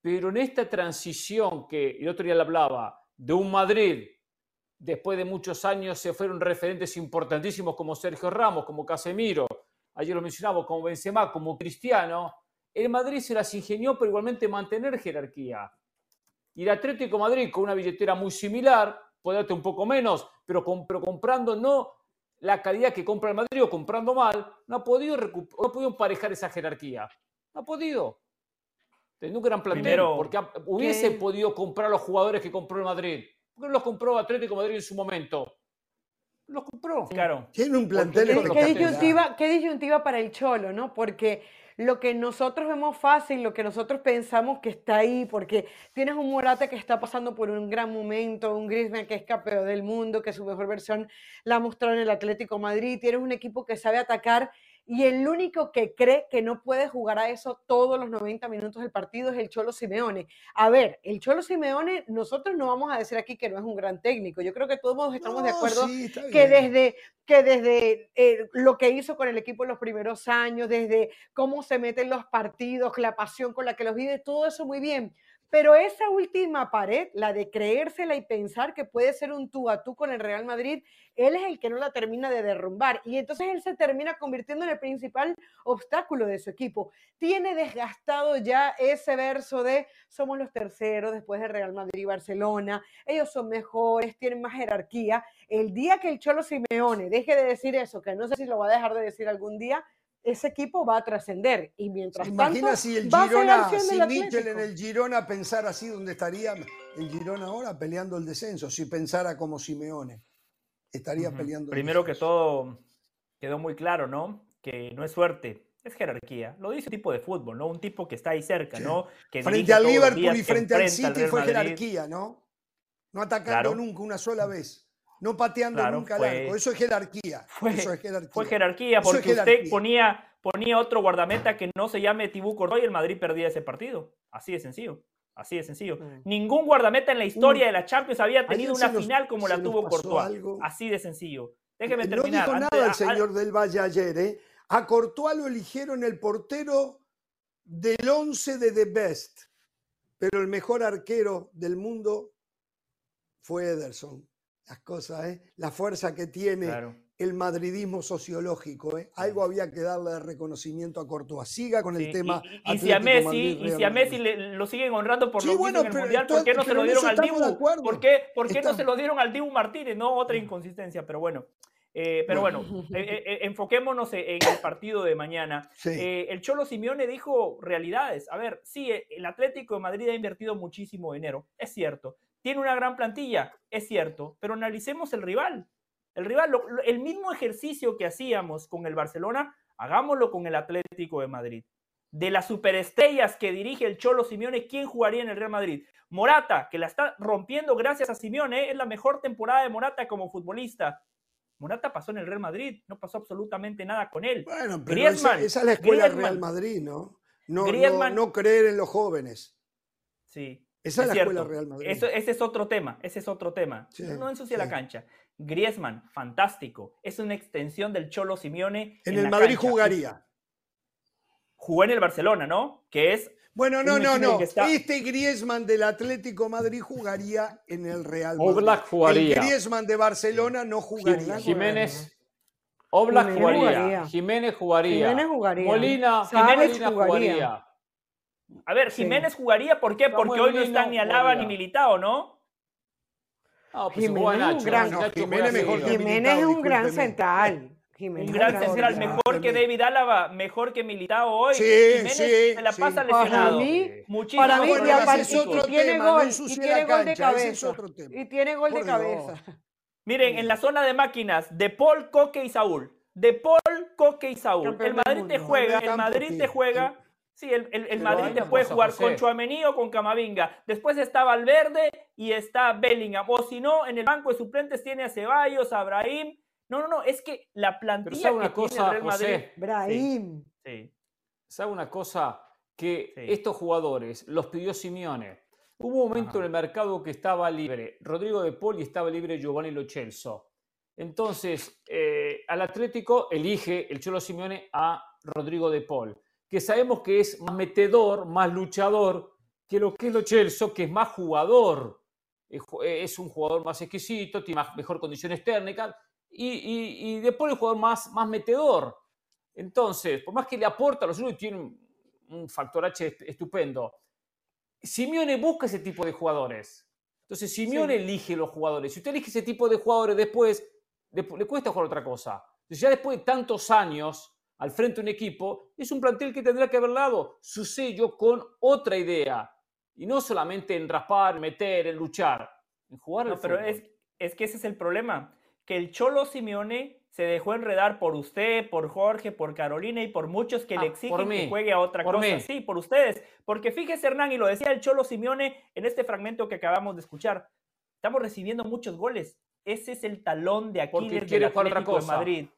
B: Pero en esta transición que el otro día le hablaba, de un Madrid, después de muchos años se fueron referentes importantísimos como Sergio Ramos, como Casemiro, ayer lo mencionamos, como Benzema, como Cristiano, el Madrid se las ingenió para igualmente mantener jerarquía. Y el Atlético Madrid, con una billetera muy similar, puede darte un poco menos, pero, pero comprando no la calidad que compra el Madrid o comprando mal, no ha podido, no ha podido emparejar esa jerarquía. No ha podido. Teniendo un gran plantel, porque hubiese podido comprar los jugadores que compró el Madrid. ¿Por qué no los compró Atlético Madrid en su momento? Los compró.
A: Claro. Tiene un plantel.
C: ¿Qué, disyuntiva, ¿Qué disyuntiva para el Cholo, no? Porque lo que nosotros vemos fácil, lo que nosotros pensamos que está ahí, porque tienes un Morata que está pasando por un gran momento, un Griezmann que es campeón del mundo, que su mejor versión la mostró en el Atlético Madrid, tienes un equipo que sabe atacar y el único que cree que no puede jugar a eso todos los 90 minutos del partido es el Cholo Simeone. A ver, el Cholo Simeone, nosotros no vamos a decir aquí que no es un gran técnico. Yo creo que todos estamos de acuerdo que desde, que desde eh, lo que hizo con el equipo en los primeros años, desde cómo se meten los partidos, la pasión con la que los vive, todo eso muy bien. Pero esa última pared, la de creérsela y pensar que puede ser un tú a tú con el Real Madrid, él es el que no la termina de derrumbar. Y entonces él se termina convirtiendo en el principal obstáculo de su equipo. Tiene desgastado ya ese verso de somos los terceros después de Real Madrid y Barcelona, ellos son mejores, tienen más jerarquía. El día que el Cholo Simeone deje de decir eso, que no sé si lo va a dejar de decir algún día, ese equipo va a trascender. Y mientras
A: Imagina si el Girona, si Michel en el Girona pensara así, ¿dónde estaría el Girona ahora peleando el descenso? Si pensara como Simeone, estaría peleando.
D: Primero que todo, quedó muy claro, ¿no? Que no es suerte, es jerarquía. Lo dice un tipo de fútbol, ¿no? Un tipo que está ahí cerca, ¿no? Que
A: frente al Liverpool y frente al City fue jerarquía, ¿no? No atacando nunca una sola vez no pateando nunca al arco. Eso es jerarquía.
D: Fue,
A: Eso
D: es jerarquía. Fue jerarquía porque usted ponía, ponía otro guardameta que no se llame Tibú Courtois y el Madrid perdía ese partido. Así de sencillo. Así de sencillo. Mm. Ningún guardameta en la historia de la Champions había tenido una final como la tuvo Courtois. Así de sencillo. Déjeme terminar.
A: No dijo nada el señor del Valle ayer. ¿eh? A Courtois lo eligieron el portero del 11 de The Best. Pero el mejor arquero del mundo fue Ederson las cosas, ¿eh? la fuerza que tiene el madridismo sociológico. ¿eh? Algo había que darle de reconocimiento a Courtois. Siga con el tema.
D: Y, si a Messi, y si a Messi lo siguen honrando por lo que hizo en el Mundial, ¿por qué no se lo dieron al Dibu? ¿Por qué, por qué no se lo dieron al Dibu Martínez? No, otra inconsistencia, pero bueno. Eh, pero bueno, eh, eh, enfoquémonos en el partido de mañana. el Cholo Simeone dijo realidades. A ver, sí, el Atlético de Madrid ha invertido muchísimo dinero, es cierto, tiene una gran plantilla, es cierto, pero analicemos el rival. El rival, el mismo ejercicio que hacíamos con el Barcelona, hagámoslo con el Atlético de Madrid. De las superestrellas que dirige el Cholo Simeone, ¿quién jugaría en el Real Madrid? Morata, que la está rompiendo gracias a Simeone, es la mejor temporada de Morata como futbolista. Morata pasó en el Real Madrid, no pasó absolutamente nada con él.
A: Bueno, pero esa, es la escuela del Real Madrid, ¿no? No, no creer en los jóvenes.
D: Sí, esa es, la escuela Real Madrid. ese es otro tema, ese es otro tema. no ensucia la cancha. Griezmann, fantástico. Es una extensión del Cholo Simeone.
A: En, el Madrid jugaría.
D: Jugó en el Barcelona, ¿no? Que es
A: Bueno, no, no, no. Este Griezmann del Atlético Madrid jugaría en el Real Madrid.
B: Oblak jugaría.
A: El Griezmann de Barcelona no jugaría.
B: Jiménez. Oblak jugaría. Jiménez jugaría.
C: Jiménez jugaría.
B: Molina, Jiménez jugaría.
D: A ver, Jiménez jugaría, ¿por qué? Porque hoy no están ni Alaba ni Militao, ¿no?
C: No, pues Jiménez, es un gran, Jiménez, mejor Jiménez es un gran central
D: un gran central, mejor que David Álava, mejor que Militao hoy.
A: Sí,
D: Jiménez
A: sí,
D: se la pasa lesionado.
C: Para mí, Muchísimo para mí y aparte, tiene gol, y tiene gol de cabeza. Y tiene gol de cabeza.
D: Miren, en la zona de máquinas, De Paul, Coque y Saúl. De Paul, Coque y Saúl. El Madrid te juega, el Madrid te juega. Sí, el, el, Madrid te puede jugar con Chuamení o con Camavinga. Después está Valverde y está Bellingham. O si no, en el banco de suplentes tiene a Ceballos, a Brahim no, no, no, es que la plantilla
B: una
D: que
B: cosa,
D: tiene Real Madrid...
C: Brahim.
B: Sí, ¿Sabe una cosa? Que estos jugadores los pidió Simeone. Hubo un momento en el mercado que estaba libre Rodrigo de Paul y estaba libre Giovanni Lo Celso. Entonces, eh, al Atlético elige el Cholo Simeone a Rodrigo de Paul, que sabemos que es más metedor, más luchador que lo que es Lo Celso, que es más jugador. Es un jugador más exquisito, tiene mejor condiciones técnicas y, y, y después el jugador más, más metedor. Entonces, por más que le aporta a los unos, tiene un, factor H estupendo. Simeone busca ese tipo de jugadores. Entonces, Simeone elige los jugadores. Si usted elige ese tipo de jugadores después, le, cuesta jugar otra cosa. Entonces, ya después de tantos años al frente de un equipo, es un plantel que tendrá que haber dado su sello con otra idea. Y no solamente en raspar, meter, en luchar, en jugar no,
D: pero es, es que ese es el problema que el Cholo Simeone se dejó enredar por usted, por Jorge, por Carolina y por muchos que le ah, exigen que juegue a otra cosa. Sí, por ustedes. Porque fíjese, Hernán, y lo decía el Cholo Simeone en este fragmento que acabamos de escuchar. Estamos recibiendo muchos goles. Ese es el talón de Aquiles del Atlético de Madrid.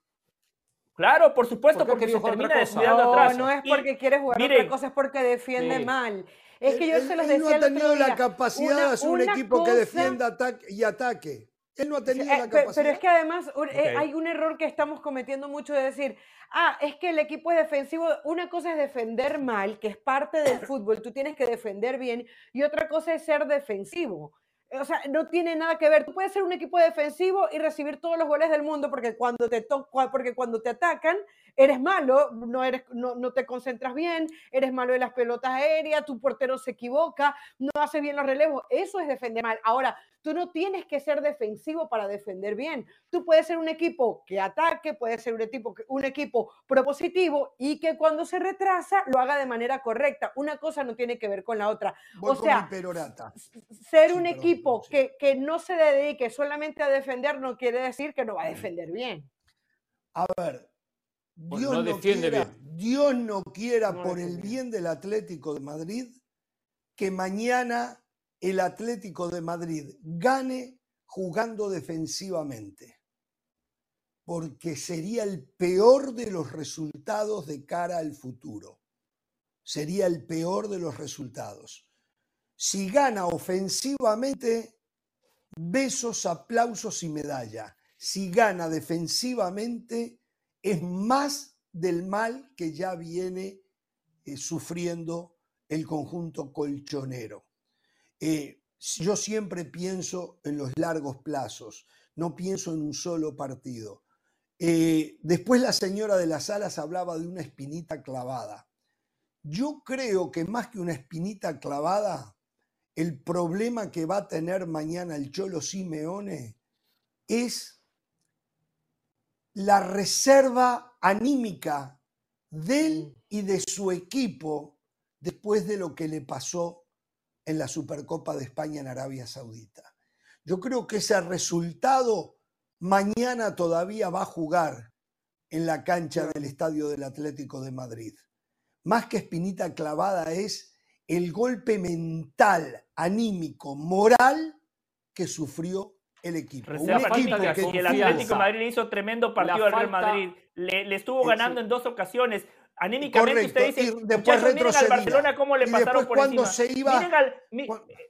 D: Claro, por supuesto, porque se termina descuidando
C: no, atrás. No es porque quiere jugar otra cosa, es porque defiende mal. Es que yo se los decía.
A: Él no ha tenido la capacidad de ser un equipo que defienda y ataque. Él no ha tenido eh, la capacidad.
C: Pero es que además eh, hay un error que estamos cometiendo mucho de decir, ah, es que el equipo es defensivo. Una cosa es defender mal, que es parte del fútbol, tú tienes que defender bien, y otra cosa es ser defensivo. O sea, no tiene nada que ver. Tú puedes ser un equipo defensivo y recibir todos los goles del mundo porque cuando te, porque cuando te atacan eres malo, no, eres, no, no, te concentras bien, eres malo en las pelotas aéreas, tu portero se equivoca, no hace bien los relevos. Eso es defender mal. Ahora, tú no tienes que ser defensivo para defender bien. Tú puedes ser un equipo que ataque, puedes ser un equipo, un equipo propositivo y que cuando se retrasa lo haga de manera correcta. Una cosa no tiene que ver con la otra. o sea, ser un equipo que, que no se dedique solamente a defender no quiere decir que no va a defender bien.
A: A ver, Dios no, quiera, Dios no quiera por el bien del Atlético de Madrid que mañana el Atlético de Madrid gane jugando defensivamente, porque sería el peor de los resultados de cara al futuro. Sería el peor de los resultados. Si gana ofensivamente, besos, aplausos y medalla. Si gana defensivamente, es más del mal que ya viene eh, sufriendo el conjunto colchonero. Eh, yo siempre pienso en los largos plazos, no pienso en un solo partido. Eh, después la señora de las alas hablaba de una espinita clavada. Yo creo que más que una espinita clavada, el problema que va a tener mañana el Cholo Simeone es la reserva anímica de él y de su equipo después de lo que le pasó en la Supercopa de España en Arabia Saudita. Yo creo que ese resultado mañana todavía va a jugar en la cancha del Estadio del Atlético de Madrid. Más que espinita clavada es el golpe mental, anímico, moral que sufrió el equipo.
D: Un equipo que el Atlético de Madrid le hizo tremendo partido al Real Madrid. Le, estuvo ganando en dos ocasiones. Anímicamente usted dice,
A: después miren al
D: Barcelona cómo le pasaron por encima. Se iba, miren al,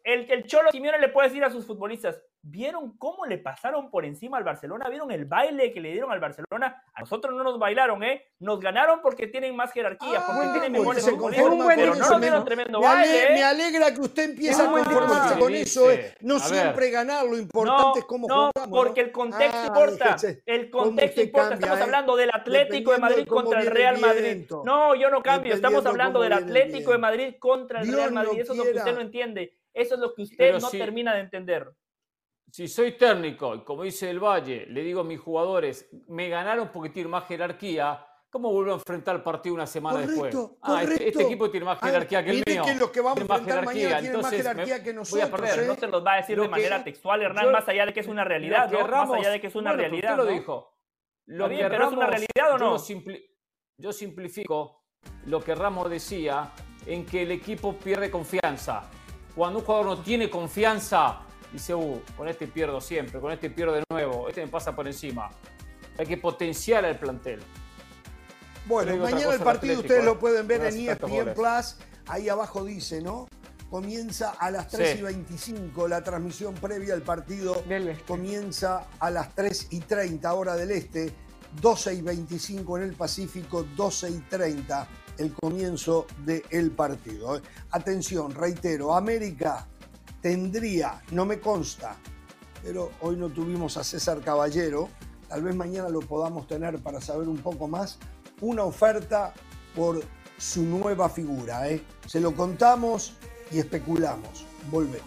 D: el, el Cholo Simeone le puede decir a sus futbolistas, ¿Vieron cómo le pasaron por encima al Barcelona? ¿Vieron el baile que le dieron al Barcelona? A nosotros no nos bailaron, ¿eh? Nos ganaron porque tienen más jerarquía, ah, porque tienen mejores futbolistas, pero no nos dieron tremendo
A: me
D: baile.
A: ¿eh? Me alegra que usted empiece a conformarse con eso. ¿eh? No siempre ganar, lo importante es cómo
D: no, jugamos. porque el contexto ah, importa. El contexto importa. Estamos ¿eh? hablando del Atlético de Madrid contra el Real Madrid. No, yo no cambio. Estamos hablando del Atlético de Madrid contra el Real Madrid. Eso es lo que usted no entiende. Eso es lo que usted no termina de entender
B: si soy técnico y como dice el Valle, le digo a mis jugadores, me ganaron porque tiene más jerarquía, ¿cómo vuelvo a enfrentar el partido una semana después? Ah, este, este, equipo tiene más jerarquía que el mío.
A: que los que vamos a enfrentar mañana tienen más jerarquía que nosotros. Voy a perder.
D: ¿eh? No te los va a decir de manera textual, Hernán, más allá de que es una realidad, ¿no? más allá de que es una realidad.
B: lo dijo.
D: Lo bien, pero es una realidad o no?
B: yo simplifico lo que Ramos decía en que el equipo pierde confianza. Cuando un jugador no tiene confianza, dice, uh, con este pierdo siempre, con este pierdo de nuevo, este me pasa por encima. Hay que potenciar el plantel.
A: Bueno, mañana el partido ustedes lo ¿eh? pueden ver en ESPN Plus. Ahí abajo dice, ¿no? Comienza a las 3 y 25 la transmisión previa al partido. Este. Comienza a las 3 y 30 hora del este. 12 y 25 en el Pacífico, 12 y 30 el comienzo del partido. ¿eh? Atención, reitero, América tendría, no me consta, pero hoy no tuvimos a César Caballero, tal vez mañana lo podamos tener para saber un poco más, una oferta por su nueva figura. ¿eh? Se lo contamos y especulamos. Volvemos.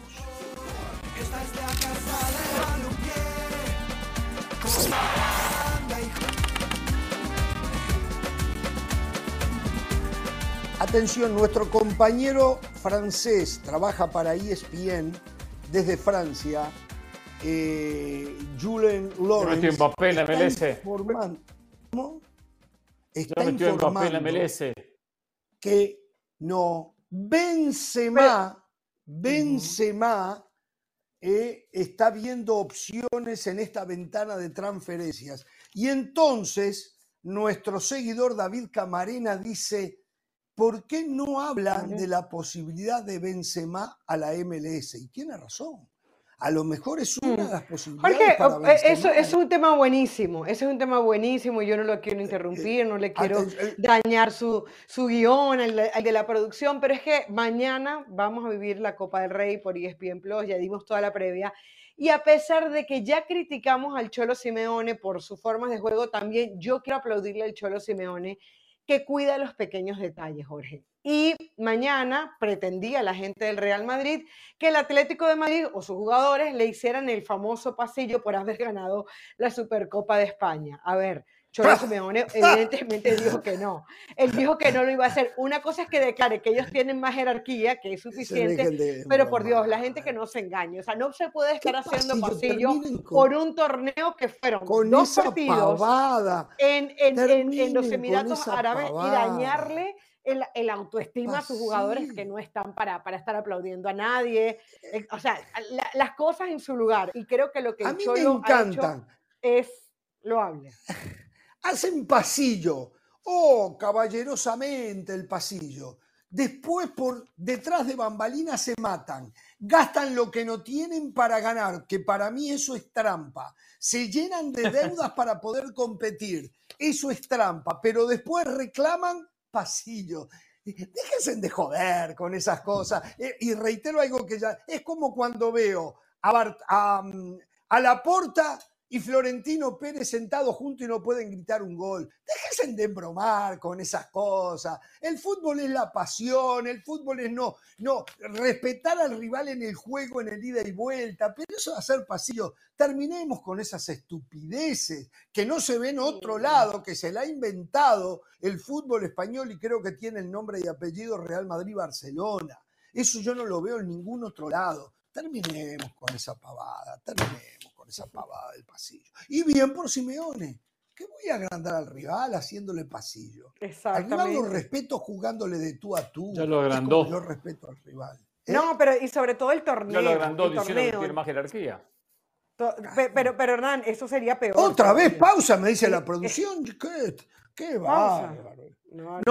A: Atención, nuestro compañero francés trabaja para ESPN desde Francia. Eh, Julien Lawrence.
B: Está
A: informando, ¿Cómo?
B: Está informando
A: que no Benzema, Benzema eh, está viendo opciones en esta ventana de transferencias. Y entonces nuestro seguidor David Camarena dice, ¿por qué no hablan de la posibilidad de Benzema a la MLS? Y tiene razón. A lo mejor es una de mm. las posibilidades.
C: Jorge, eh, eso es un tema buenísimo. Ese es un tema buenísimo. Yo no lo quiero eh, eh, interrumpir, no le quiero dañar su, su guion, el, de la producción, pero es que mañana vamos a vivir la Copa del Rey por ESPN Plus. Ya dimos toda la previa. Y a pesar de que ya criticamos al Cholo Simeone por sus formas de juego, también yo quiero aplaudirle al Cholo Simeone que cuida los pequeños detalles, Jorge. Y mañana pretendía la gente del Real Madrid que el Atlético de Madrid o sus jugadores le hicieran el famoso pasillo por haber ganado la Supercopa de España. A ver, Cholo Simeone evidentemente dijo que no. Él dijo que no lo iba a hacer. Una cosa es que declare que ellos tienen más jerarquía, que es suficiente, pero por Dios, la gente que no se engañe. O sea, no se puede estar haciendo pasillo por un torneo que fueron
A: con
C: dos
A: partidos
C: en, en, los Emiratos Árabes y dañarle el, el autoestima a sus jugadores que no están para, para estar aplaudiendo a nadie. Eh, o sea, las cosas en su lugar. Y creo que lo que
A: el Cholo ha hecho
C: es loable.
A: Hacen pasillo. Oh, caballerosamente el pasillo. Después por detrás de bambalinas se matan. Gastan lo que no tienen para ganar, que para mí eso es trampa. Se llenan de [laughs] deudas para poder competir. Eso es trampa. Pero después reclaman pasillo. Déjense de joder con esas cosas. Eh, y reitero algo que ya. Es como cuando veo a, a, a la porta y Florentino Pérez sentado junto y no pueden gritar un gol. Déjense de embromar con esas cosas. El fútbol es la pasión, el fútbol es no, no, respetar al rival en el juego, en el ida y vuelta, pero eso de hacer pasillo. Terminemos con esas estupideces que no se ven en otro lado, que se la ha inventado el fútbol español y creo que tiene el nombre y apellido Real Madrid-Barcelona. Eso yo no lo veo en ningún otro lado. Terminemos con esa pavada, terminemos esa pavada del pasillo. Y bien por Simeone. que voy a agrandar al rival haciéndole pasillo? Exactamente. Al rival lo respeto jugándole de tú a tú.
B: Ya lo agrandó.
A: Yo respeto al rival.
C: ¿eh? No, pero y sobre todo el torneo.
B: Ya lo agrandó diciendo que tiene más jerarquía.
C: Pero, pero Hernán, eso sería peor.
A: Otra vez pausa, me dice la producción. [laughs] ¿Qué? Qué bárbaro. No,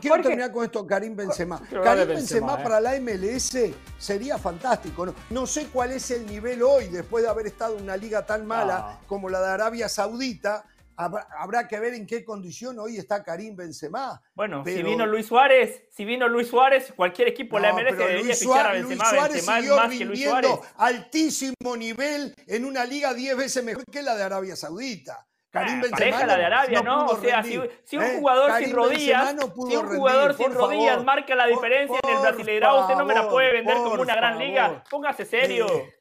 A: quiero, terminar con esto, Karim Benzema. Karim Benzema, ¿eh? para la MLS sería fantástico. ¿no? sé cuál es el nivel hoy, después de haber estado en una liga tan mala como la de Arabia Saudita. Habrá, que ver en qué condición hoy está Karim Benzema.
D: Bueno, si vino Luis Suárez, si vino Luis Suárez, cualquier equipo de la MLS debería fichar a Benzema.
A: Luis Suárez Benzema es más que Luis Suárez. altísimo nivel en una liga 10 veces mejor que la de Arabia Saudita.
D: Karim Benzema pareja la de Arabia, ¿no? O sea, si, un ¿eh? jugador sin rodillas, si un jugador sin rodillas marca la diferencia en el Brasileirao, usted no me la puede vender como una gran liga. Póngase serio.
A: Eh,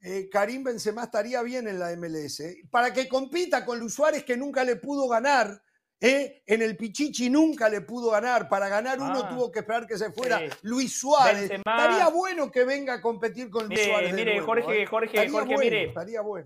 A: eh, Karim Benzema estaría bien en la MLS. Para que compita con Luis Suárez que nunca le pudo ganar ¿Eh? En el Pichichi nunca le pudo ganar. Para ganar uno ah, tuvo que esperar que se fuera Luis Suárez. Estaría bueno que venga a competir con Luis Suárez.
D: Mire, Jorge, ¿eh? Jorge, Jorge, mire.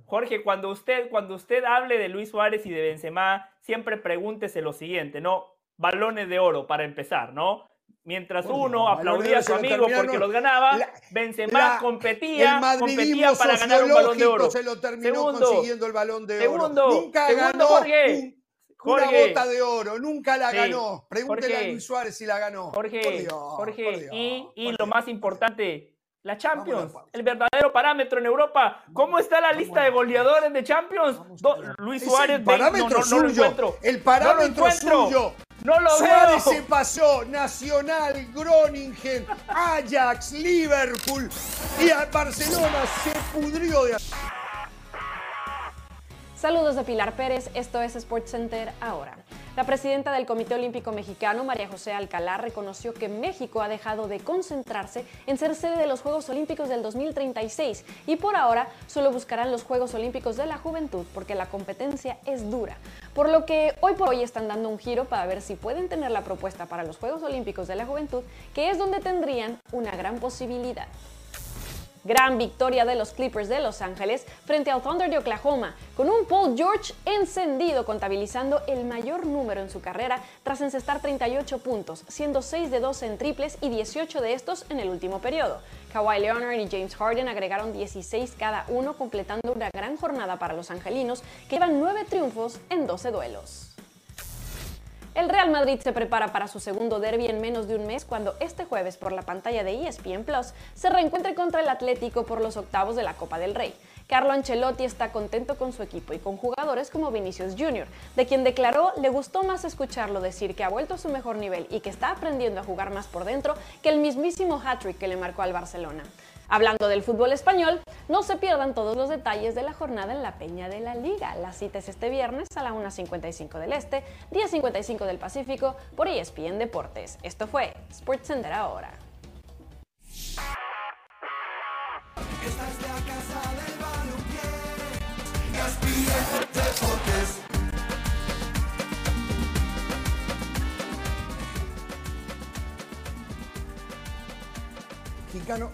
D: Jorge, cuando usted, cuando usted hable de Luis Suárez y de Benzema, siempre pregúntese lo siguiente, ¿no? Balones de oro para empezar, ¿no? Mientras uno aplaudía a su amigo porque los ganaba, Benzema competía, competía para ganar un balón de oro.
A: Se lo terminó consiguiendo el balón de
D: oro. Nunca
A: segundo,
D: ganó Jorge.
A: Jorge, una bota de oro, nunca la ganó. Pregúntele a Luis Suárez si la ganó.
D: Jorge, Jorge y, lo más importante, la Champions, el verdadero parámetro en Europa. ¿Cómo está la lista de goleadores de Champions? Luis Suárez,
A: el parámetro
D: no, lo encuentro.
A: El parámetro
D: no
A: suyo.
D: No lo
A: Suárez se pasó Nacional, Groningen, Ajax, Liverpool y a Barcelona se pudrió de
G: Saludos de Pilar Pérez, esto es SportsCenter ahora. La presidenta del Comité Olímpico Mexicano, María José Alcalá, reconoció que México ha dejado de concentrarse en ser sede de los Juegos Olímpicos del 2036 y por ahora solo buscarán los Juegos Olímpicos de la Juventud porque la competencia es dura. Por lo que hoy por hoy están dando un giro para ver si pueden tener la propuesta para los Juegos Olímpicos de la Juventud, que es donde tendrían una gran posibilidad. Gran victoria de los Clippers de Los Ángeles frente al Thunder de Oklahoma, con un Paul George encendido contabilizando el mayor número en su carrera tras encestar 38 puntos, siendo 6 de 12 en triples y 18 de estos en el último periodo. Kawhi Leonard y James Harden agregaron 16 cada uno, completando una gran jornada para los angelinos, que llevan 9 triunfos en 12 duelos. El Real Madrid se prepara para su segundo derby en menos de un mes cuando este jueves por la pantalla de ESPN Plus se reencuentre contra el Atlético por los octavos de la Copa del Rey. Carlo Ancelotti está contento con su equipo y con jugadores como Vinicius Jr., de quien declaró le gustó más escucharlo decir que ha vuelto a su mejor nivel y que está aprendiendo a jugar más por dentro que el mismísimo hat-trick que le marcó al Barcelona. Hablando del fútbol español, no se pierdan todos los detalles de la jornada en la Peña de la Liga. La cita es este viernes a la 1.55 del Este, 10.55 del Pacífico por ESPN Deportes. Esto fue SportsCenter ahora.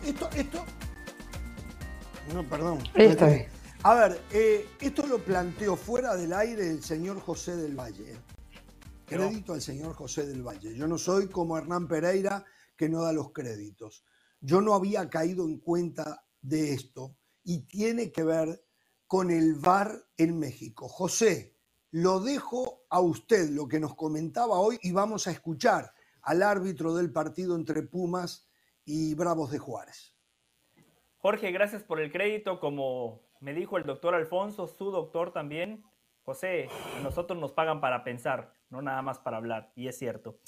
A: Esto, esto. No, perdón.
C: Está
A: A ver, eh, esto lo planteó fuera del aire el señor José del Valle. Crédito al señor José del Valle. Yo no soy como Hernán Pereira que no da los créditos. Yo no había caído en cuenta de esto y tiene que ver con el VAR en México. José, lo dejo a usted lo que nos comentaba hoy y vamos a escuchar al árbitro del partido entre Pumas y Bravos de Juárez.
D: Jorge, gracias por el crédito. Como me dijo el doctor Alfonso, su doctor también. José, nosotros nos pagan para pensar, no nada más para hablar, y es cierto.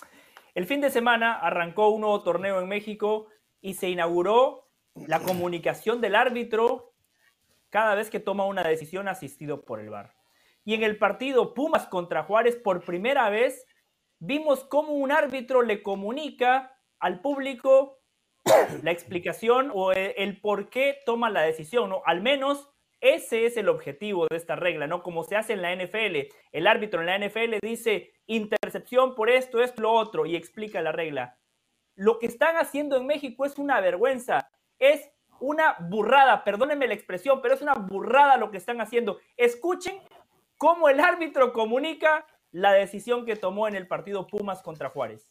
D: El fin de semana arrancó un nuevo torneo en México y se inauguró la comunicación del árbitro cada vez que toma una decisión asistido por el VAR. Y en el partido Pumas contra Juárez, por primera vez, vimos cómo un árbitro le comunica al público [coughs] la explicación o e, el, por qué toma la decisión, ¿no? Al menos ese es el objetivo de esta regla, ¿no? Como se hace en la NFL. El árbitro en la NFL dice intercepción por esto, esto, lo otro y explica la regla. Lo que están haciendo en México es una vergüenza, es una burrada, perdónenme la expresión, pero es una burrada lo que están haciendo. Escuchen cómo el árbitro comunica la decisión que tomó en el partido Pumas contra Juárez.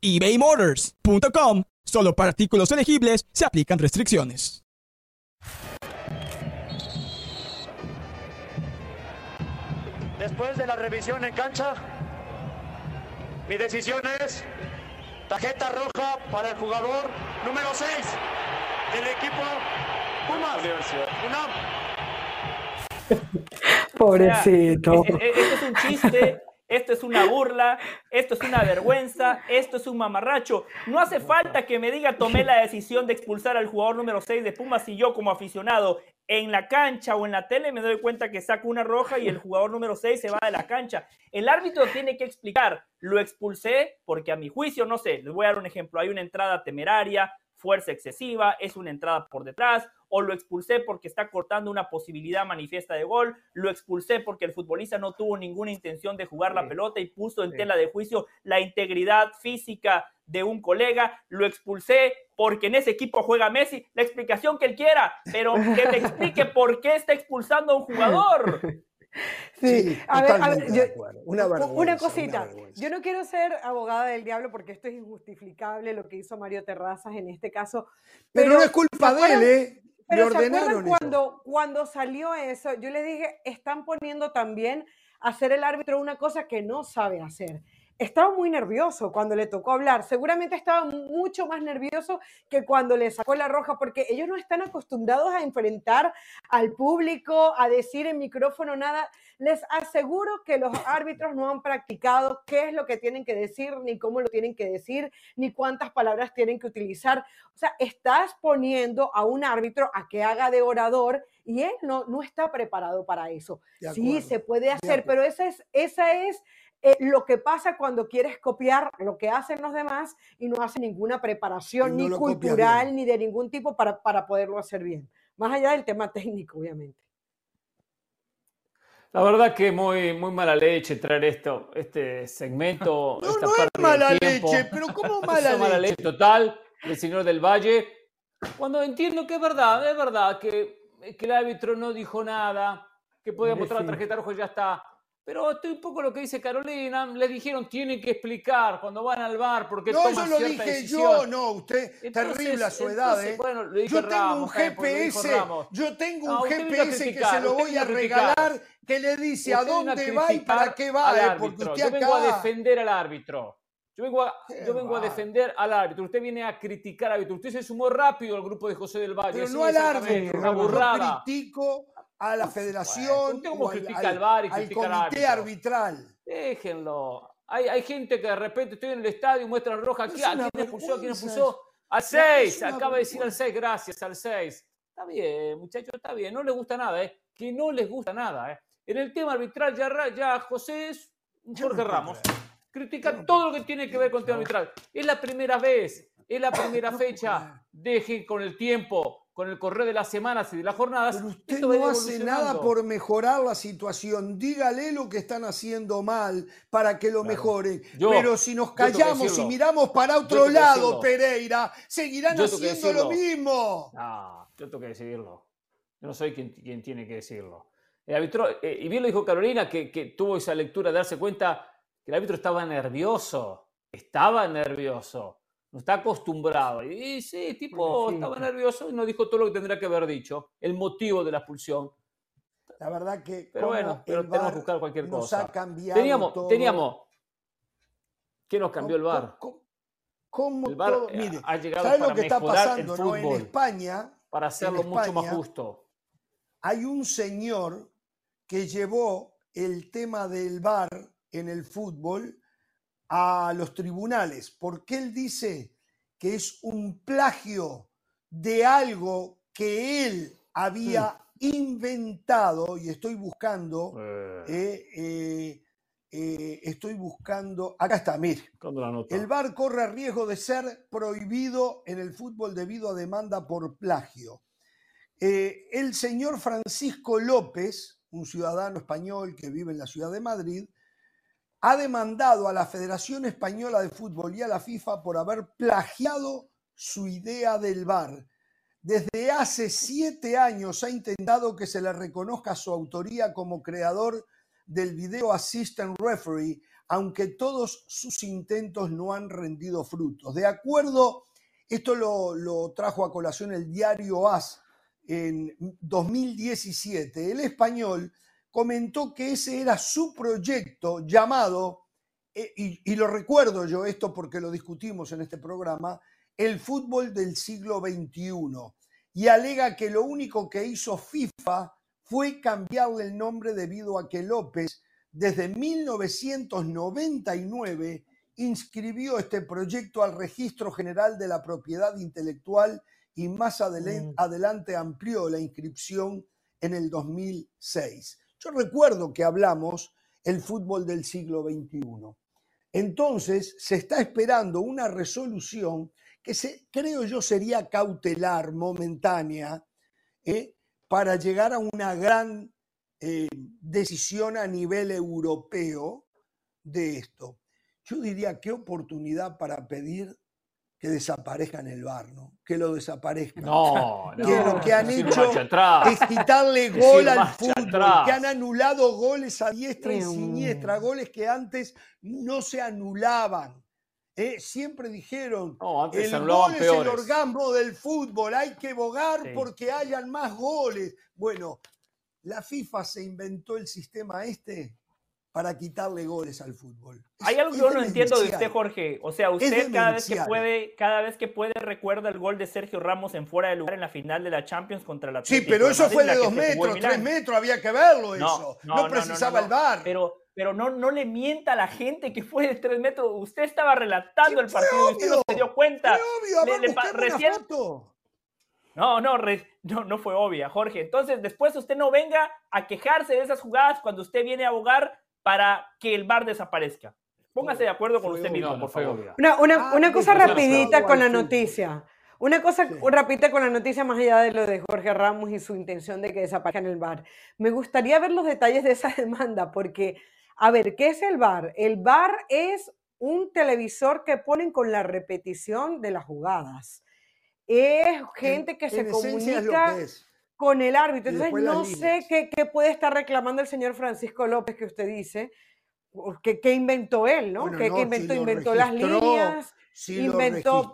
J: ebaymotors.com. Solo para artículos elegibles se aplican restricciones.
K: Después de la revisión en cancha, mi decisión es tarjeta roja para el jugador número 6 del equipo
C: Pobrecito.
D: esto es un chiste, esto es una burla, esto es una vergüenza, esto es un mamarracho. No hace falta que me diga tomé la decisión de expulsar al jugador número 6 de Pumas y yo como aficionado en la cancha o en la tele me doy cuenta que saco una roja y el jugador número 6 se va de la cancha. El árbitro tiene que explicar, lo expulsé porque a mi juicio, no sé, les voy a dar un ejemplo, hay una entrada temeraria, fuerza excesiva, es una entrada por detrás, o lo expulsé porque está cortando una posibilidad manifiesta de gol, lo expulsé porque el futbolista no tuvo ninguna intención de jugar la pelota y puso en tela de juicio la integridad física de un colega, lo expulsé porque en ese equipo juega Messi, la explicación que él quiera, pero que me explique [laughs] por qué está expulsando a un jugador.
C: Sí, a ver, a ver una, una, cosita. yo no quiero ser abogada del diablo porque esto es injustificable lo que hizo Mario Terrazas en este caso.
A: Pero, no es culpa de él, ¿eh?
C: Pero ordenaron cuando, cuando salió eso? Yo le dije, están poniendo también a hacer el árbitro una cosa que no sabe hacer estaba muy nervioso cuando le tocó hablar. Seguramente estaba mucho más nervioso que cuando le sacó la roja, porque ellos no están acostumbrados a enfrentar al público, a decir en micrófono nada. Les aseguro que los árbitros no han practicado qué es lo que tienen que decir, ni cómo lo tienen que decir, ni cuántas palabras tienen que utilizar. O sea, estás poniendo a un árbitro a que haga de orador y él no, no está preparado para eso. Sí, se puede hacer, pero esa es, esa es eh, lo que pasa cuando quieres copiar lo que hacen los demás y no hace ninguna preparación ni cultural ni de ningún tipo para, para poderlo hacer bien. Más allá del tema técnico, obviamente.
B: La verdad que muy, muy mala leche traer esto, este segmento. [laughs]
A: No, no [laughs] es mala leche, pero ¿cómo mala, leche? mala leche?
B: total del señor del Valle. Cuando entiendo que es verdad, es verdad que, que el árbitro no dijo nada, que podía mostrar la tarjeta roja y ya está. Pero estoy un poco lo que dice Carolina, le dijeron tienen que explicar cuando van al bar porque
A: no,
B: toman
A: yo lo dije yo, no, usted terrible a su edad, ¿eh? yo tengo un GPS, yo tengo un GPS que se lo voy a regalar que le dice a dónde va y para qué va,
B: eh, porque usted yo vengo a defender al árbitro. Yo vengo, a, yo vengo a, defender al árbitro. Usted viene a criticar al árbitro. Usted se sumó rápido al grupo de José del Valle.
A: Pero no al árbitro. Una burrada. critico a la federación o al, al, comité arbitral.
B: Déjenlo. Hay, hay, gente que de repente estoy en el estadio y muestra roja. aquí, ¿A quién expulsó? ¿A quién expulsó? Al 6. Acaba de decir al 6. Gracias, al 6. Está bien, muchachos, está bien. No les gusta nada, ¿eh? Que no les gusta nada, ¿eh? En el tema arbitral ya, ya José es Jorge Ramos. Critica todo lo que tiene que ver con el tema arbitral. Es la primera vez, es la [coughs] primera fecha. Dejen con el tiempo con el correo de las semanas y de las jornadas.
A: Pero usted no hace nada por mejorar la situación. Dígale lo que están haciendo mal para que lo mejoren. Pero si nos callamos y miramos para otro lado, Pereira, seguirán haciendo lo mismo.
B: No, yo tengo que decidirlo. Yo no soy quien, quien tiene que decirlo. El árbitro, eh, y bien lo dijo Carolina, que, que tuvo esa lectura de darse cuenta que el árbitro estaba nervioso. Estaba nervioso no está acostumbrado. Y, sí, tipo, estaba nervioso y no dijo todo lo que tendría que haber dicho, el motivo de la expulsión.
A: La verdad que.
B: Pero bueno, pero tenemos que buscar cualquier
A: nos
B: cosa.
A: Ha cambiado
B: teníamos, teníamos. ¿Qué nos cambió el VAR?
A: ¿Cómo, el VAR Mire, ha llegado para lo que está pasando fútbol, en España?
B: Para hacerlo mucho más justo.
A: Hay un señor que llevó el tema del VAR en el fútbol a los tribunales, porque él dice que es un plagio de algo que él había inventado, y estoy buscando, eh. Eh, eh, estoy buscando, acá está, mire, el VAR corre riesgo de ser prohibido en el fútbol debido a demanda por plagio. el señor Francisco López, un ciudadano español que vive en la ciudad de Madrid, ha demandado a la Federación Española de Fútbol y a la FIFA por haber plagiado su idea del VAR. Desde hace siete años ha intentado que se le reconozca su autoría como creador del Video Assistant Referee, aunque todos sus intentos no han rendido frutos. De acuerdo, esto lo, lo trajo a colación el diario AS en 2017. El español comentó que ese era su proyecto llamado, eh, y, lo recuerdo yo esto porque lo discutimos en este programa, el fútbol del siglo XXI. Y alega que lo único que hizo FIFA fue cambiarle el nombre debido a que López desde 1999 inscribió este proyecto al Registro General de la Propiedad Intelectual y más mm. adelante amplió la inscripción en el 2006. Yo recuerdo que hablamos el fútbol del siglo XXI. Entonces, se está esperando una resolución que creo yo sería cautelar, momentánea, ¿eh? para llegar a una gran eh, decisión a nivel europeo de esto. Yo diría qué oportunidad para pedir que desaparezcan el bar, ¿no? Que lo desaparezcan.
B: No, [laughs]
A: no. Que lo que han hecho es quitarle gol al fútbol, que han anulado goles a diestra y siniestra, goles que antes no se anulaban. ¿eh? Siempre dijeron, el gol es el orgasmo del fútbol, hay que bogar porque hayan más goles. Bueno, la FIFA se inventó el sistema este para quitarle goles al fútbol.
D: Hay algo que yo no entiendo de usted, Jorge. O sea, usted cada vez que puede, cada vez que puede recuerda el gol de Sergio Ramos en fuera de lugar en la final de la Champions contra la
A: Sí, pero eso fue de dos metros, tres metros, había que verlo eso. No, precisaba el bar.
D: Pero, pero no, no le mienta a la gente que fue de tres metros. Usted estaba relatando el partido y usted no se dio cuenta.
A: Fue obvio, recién...
D: No, no, no, no fue obvia, Jorge. Entonces, después usted no venga a quejarse de esas jugadas cuando usted viene a abogar para que el bar desaparezca. Póngase de acuerdo con usted mismo, por favor.
C: Una, una, una cosa rapidita con la noticia. Una cosa rapidita con la noticia más allá de lo de Jorge Ramos y su intención de que desaparezca en el bar. Me gustaría ver los detalles de esa [laughs] demanda porque, a ver, ¿qué es el bar? El bar es un televisor que ponen con la repetición de las jugadas. Es gente que se comunica con el árbitro. Entonces, no sé qué, puede estar reclamando el señor Francisco López que usted dice, que, inventó él, ¿no? ¿Qué, inventó? inventó las líneas, inventó...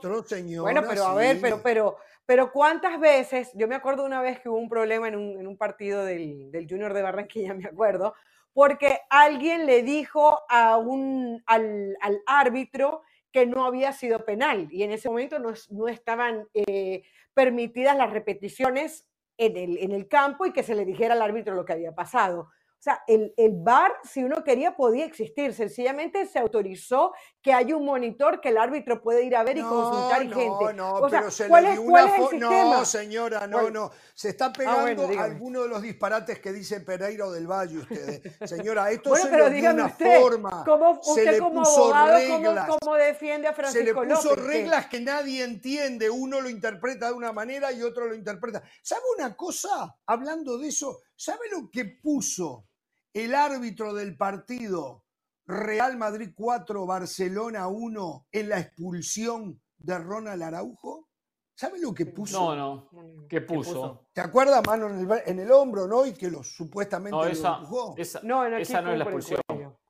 C: bueno, pero a ver, pero, pero, pero ¿cuántas veces? Yo me acuerdo una vez que hubo un problema en un, partido del, Junior de Barranquilla, [laughs] me acuerdo, porque alguien le dijo a un, al, árbitro que no había sido penal y en ese momento no, no estaban eh, permitidas las repeticiones en el, en el campo y que se le dijera al árbitro lo que había pasado. O sea, el, el VAR, si uno quería, podía existir. Sencillamente se autorizó que haya un monitor que el árbitro puede ir a ver y consultar y gente.
A: No, no, pero se le dio una No, señora, no, no. Se está ah, pegando alguno de los disparates que dice Pereiro del Valle ustedes. Señora, [laughs] esto se le dio una forma.
C: ¿cómo, usted se le como puso abogado, reglas. ¿cómo, defiende a Francisco
A: Se le puso reglas que nadie entiende. Uno lo interpreta de una manera y otro lo interpreta. ¿Sabe una cosa? Hablando de eso, ¿sabe lo que puso el árbitro del partido Real Madrid 4, Barcelona 1 en la expulsión de Ronald Araujo? ¿Sabe lo que puso?
B: No, no. ¿Qué puso?
A: ¿Te acuerdas, mano en el, hombro, no? Y que lo supuestamente
B: no,
A: esa,
B: lo empujó. Esa, no, esa no es la expulsión.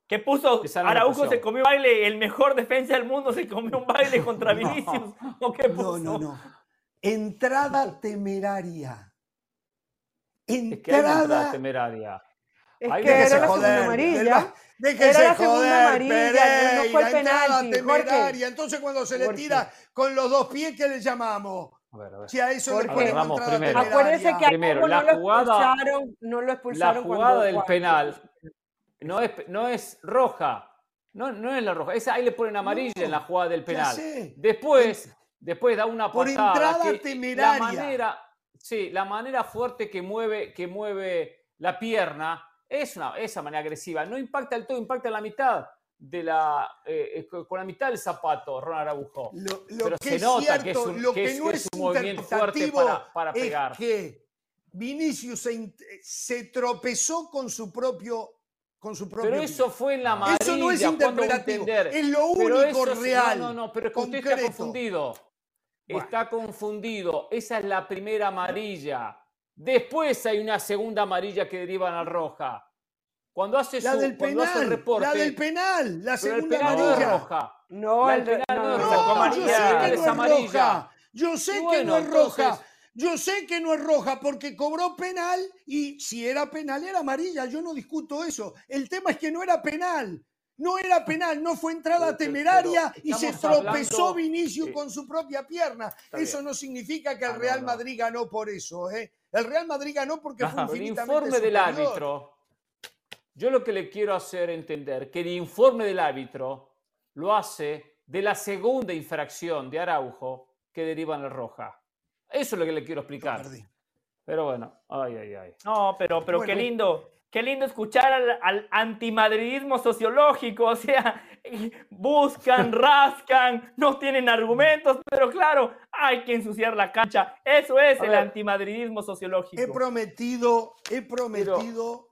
D: ¿Qué puso? Araujo se comió baile, el mejor defensa del mundo se comió un baile contra [laughs] Vinicius. ¿O qué puso?
A: No, no, no. Entrada temeraria. Entrada
B: temeraria.
C: Es que era la segunda amarilla.
A: Déjese era la segunda amarilla, no fue el penalti. Entonces cuando se le tira con los dos pies, ¿qué le llamamos? A ver, a ver. Si a eso le
B: ponemos primero.
C: Acuérdense que
B: primero, la
C: no,
B: jugada,
C: lo expulsaron, no lo expulsaron.
B: La jugada del penal no es, no es roja. No, no es la roja. Esa ahí le ponen amarilla en la jugada del penal. Después después da una
A: Por entrada temeraria.
B: La manera, sí, la manera fuerte que mueve, que mueve la pierna es una, esa manera agresiva. No impacta el todo, impacta la mitad de la, eh, con la mitad del zapato, Ronald Araujo.
A: Lo, Pero que se nota que es un, lo que, no es, un movimiento fuerte para, para pegar. Es que Vinicius se, tropezó con su propio con su propio
B: pero eso fue en la amarilla.
A: Eso no es interpretativo. Es lo único real.
B: No, no, no, pero es que usted está confundido. Está confundido. Esa es la primera amarilla. Después hay una segunda amarilla que deriva a la roja. Cuando hace
A: la del penal, reporte. La del penal, la segunda amarilla.
B: roja.
C: No, el penal no,
A: no, yo sé que no es roja. Yo sé que no es roja. Yo sé que no es roja porque cobró penal y si era penal era amarilla. Yo no discuto eso. El tema es que no era penal. No era penal, no fue entrada temeraria y se tropezó Vinicius con su propia pierna. Eso no significa que el ah, Real Madrid ganó por eso. ¿eh? El Real Madrid ganó porque fue infinitamente
B: El informe del árbitro. Yo lo que le quiero hacer entender que el informe del árbitro lo hace de la segunda infracción de Araujo que deriva en la roja. Eso es lo que le quiero explicar. Pero bueno, ay, ay, ay.
D: No, pero, pero qué lindo, qué lindo escuchar al, antimadridismo sociológico. O sea, buscan, [laughs] rascan, no tienen argumentos, pero claro, hay que ensuciar la cancha. Eso es el antimadridismo sociológico.
A: He prometido, he prometido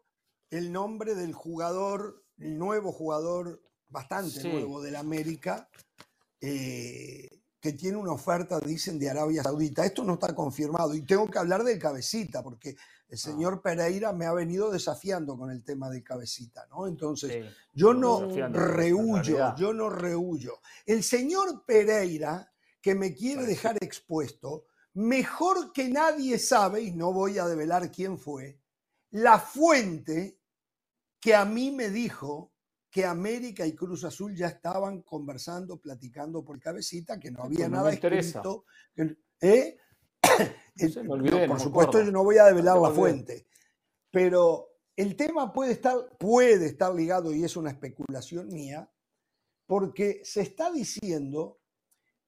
A: el nombre del jugador, el nuevo jugador, bastante nuevo del América. Eh, que tiene una oferta, dicen, de Arabia Saudita. Esto no está confirmado y tengo que hablar del cabecita, porque el ah. señor Pereira me ha venido desafiando con el tema del cabecita, ¿no? Entonces, yo no rehuyo, yo no rehuyo. El señor Pereira, que me quiere dejar expuesto, mejor que nadie sabe, y no voy a develar quién fue, la fuente que a mí me dijo que América y Cruz Azul ya estaban conversando, platicando por cabecita, que no había nada escrito. ¿eh? por supuesto, yo no voy a develar la fuente, pero el tema puede estar, puede estar ligado, y es una especulación mía, porque se está diciendo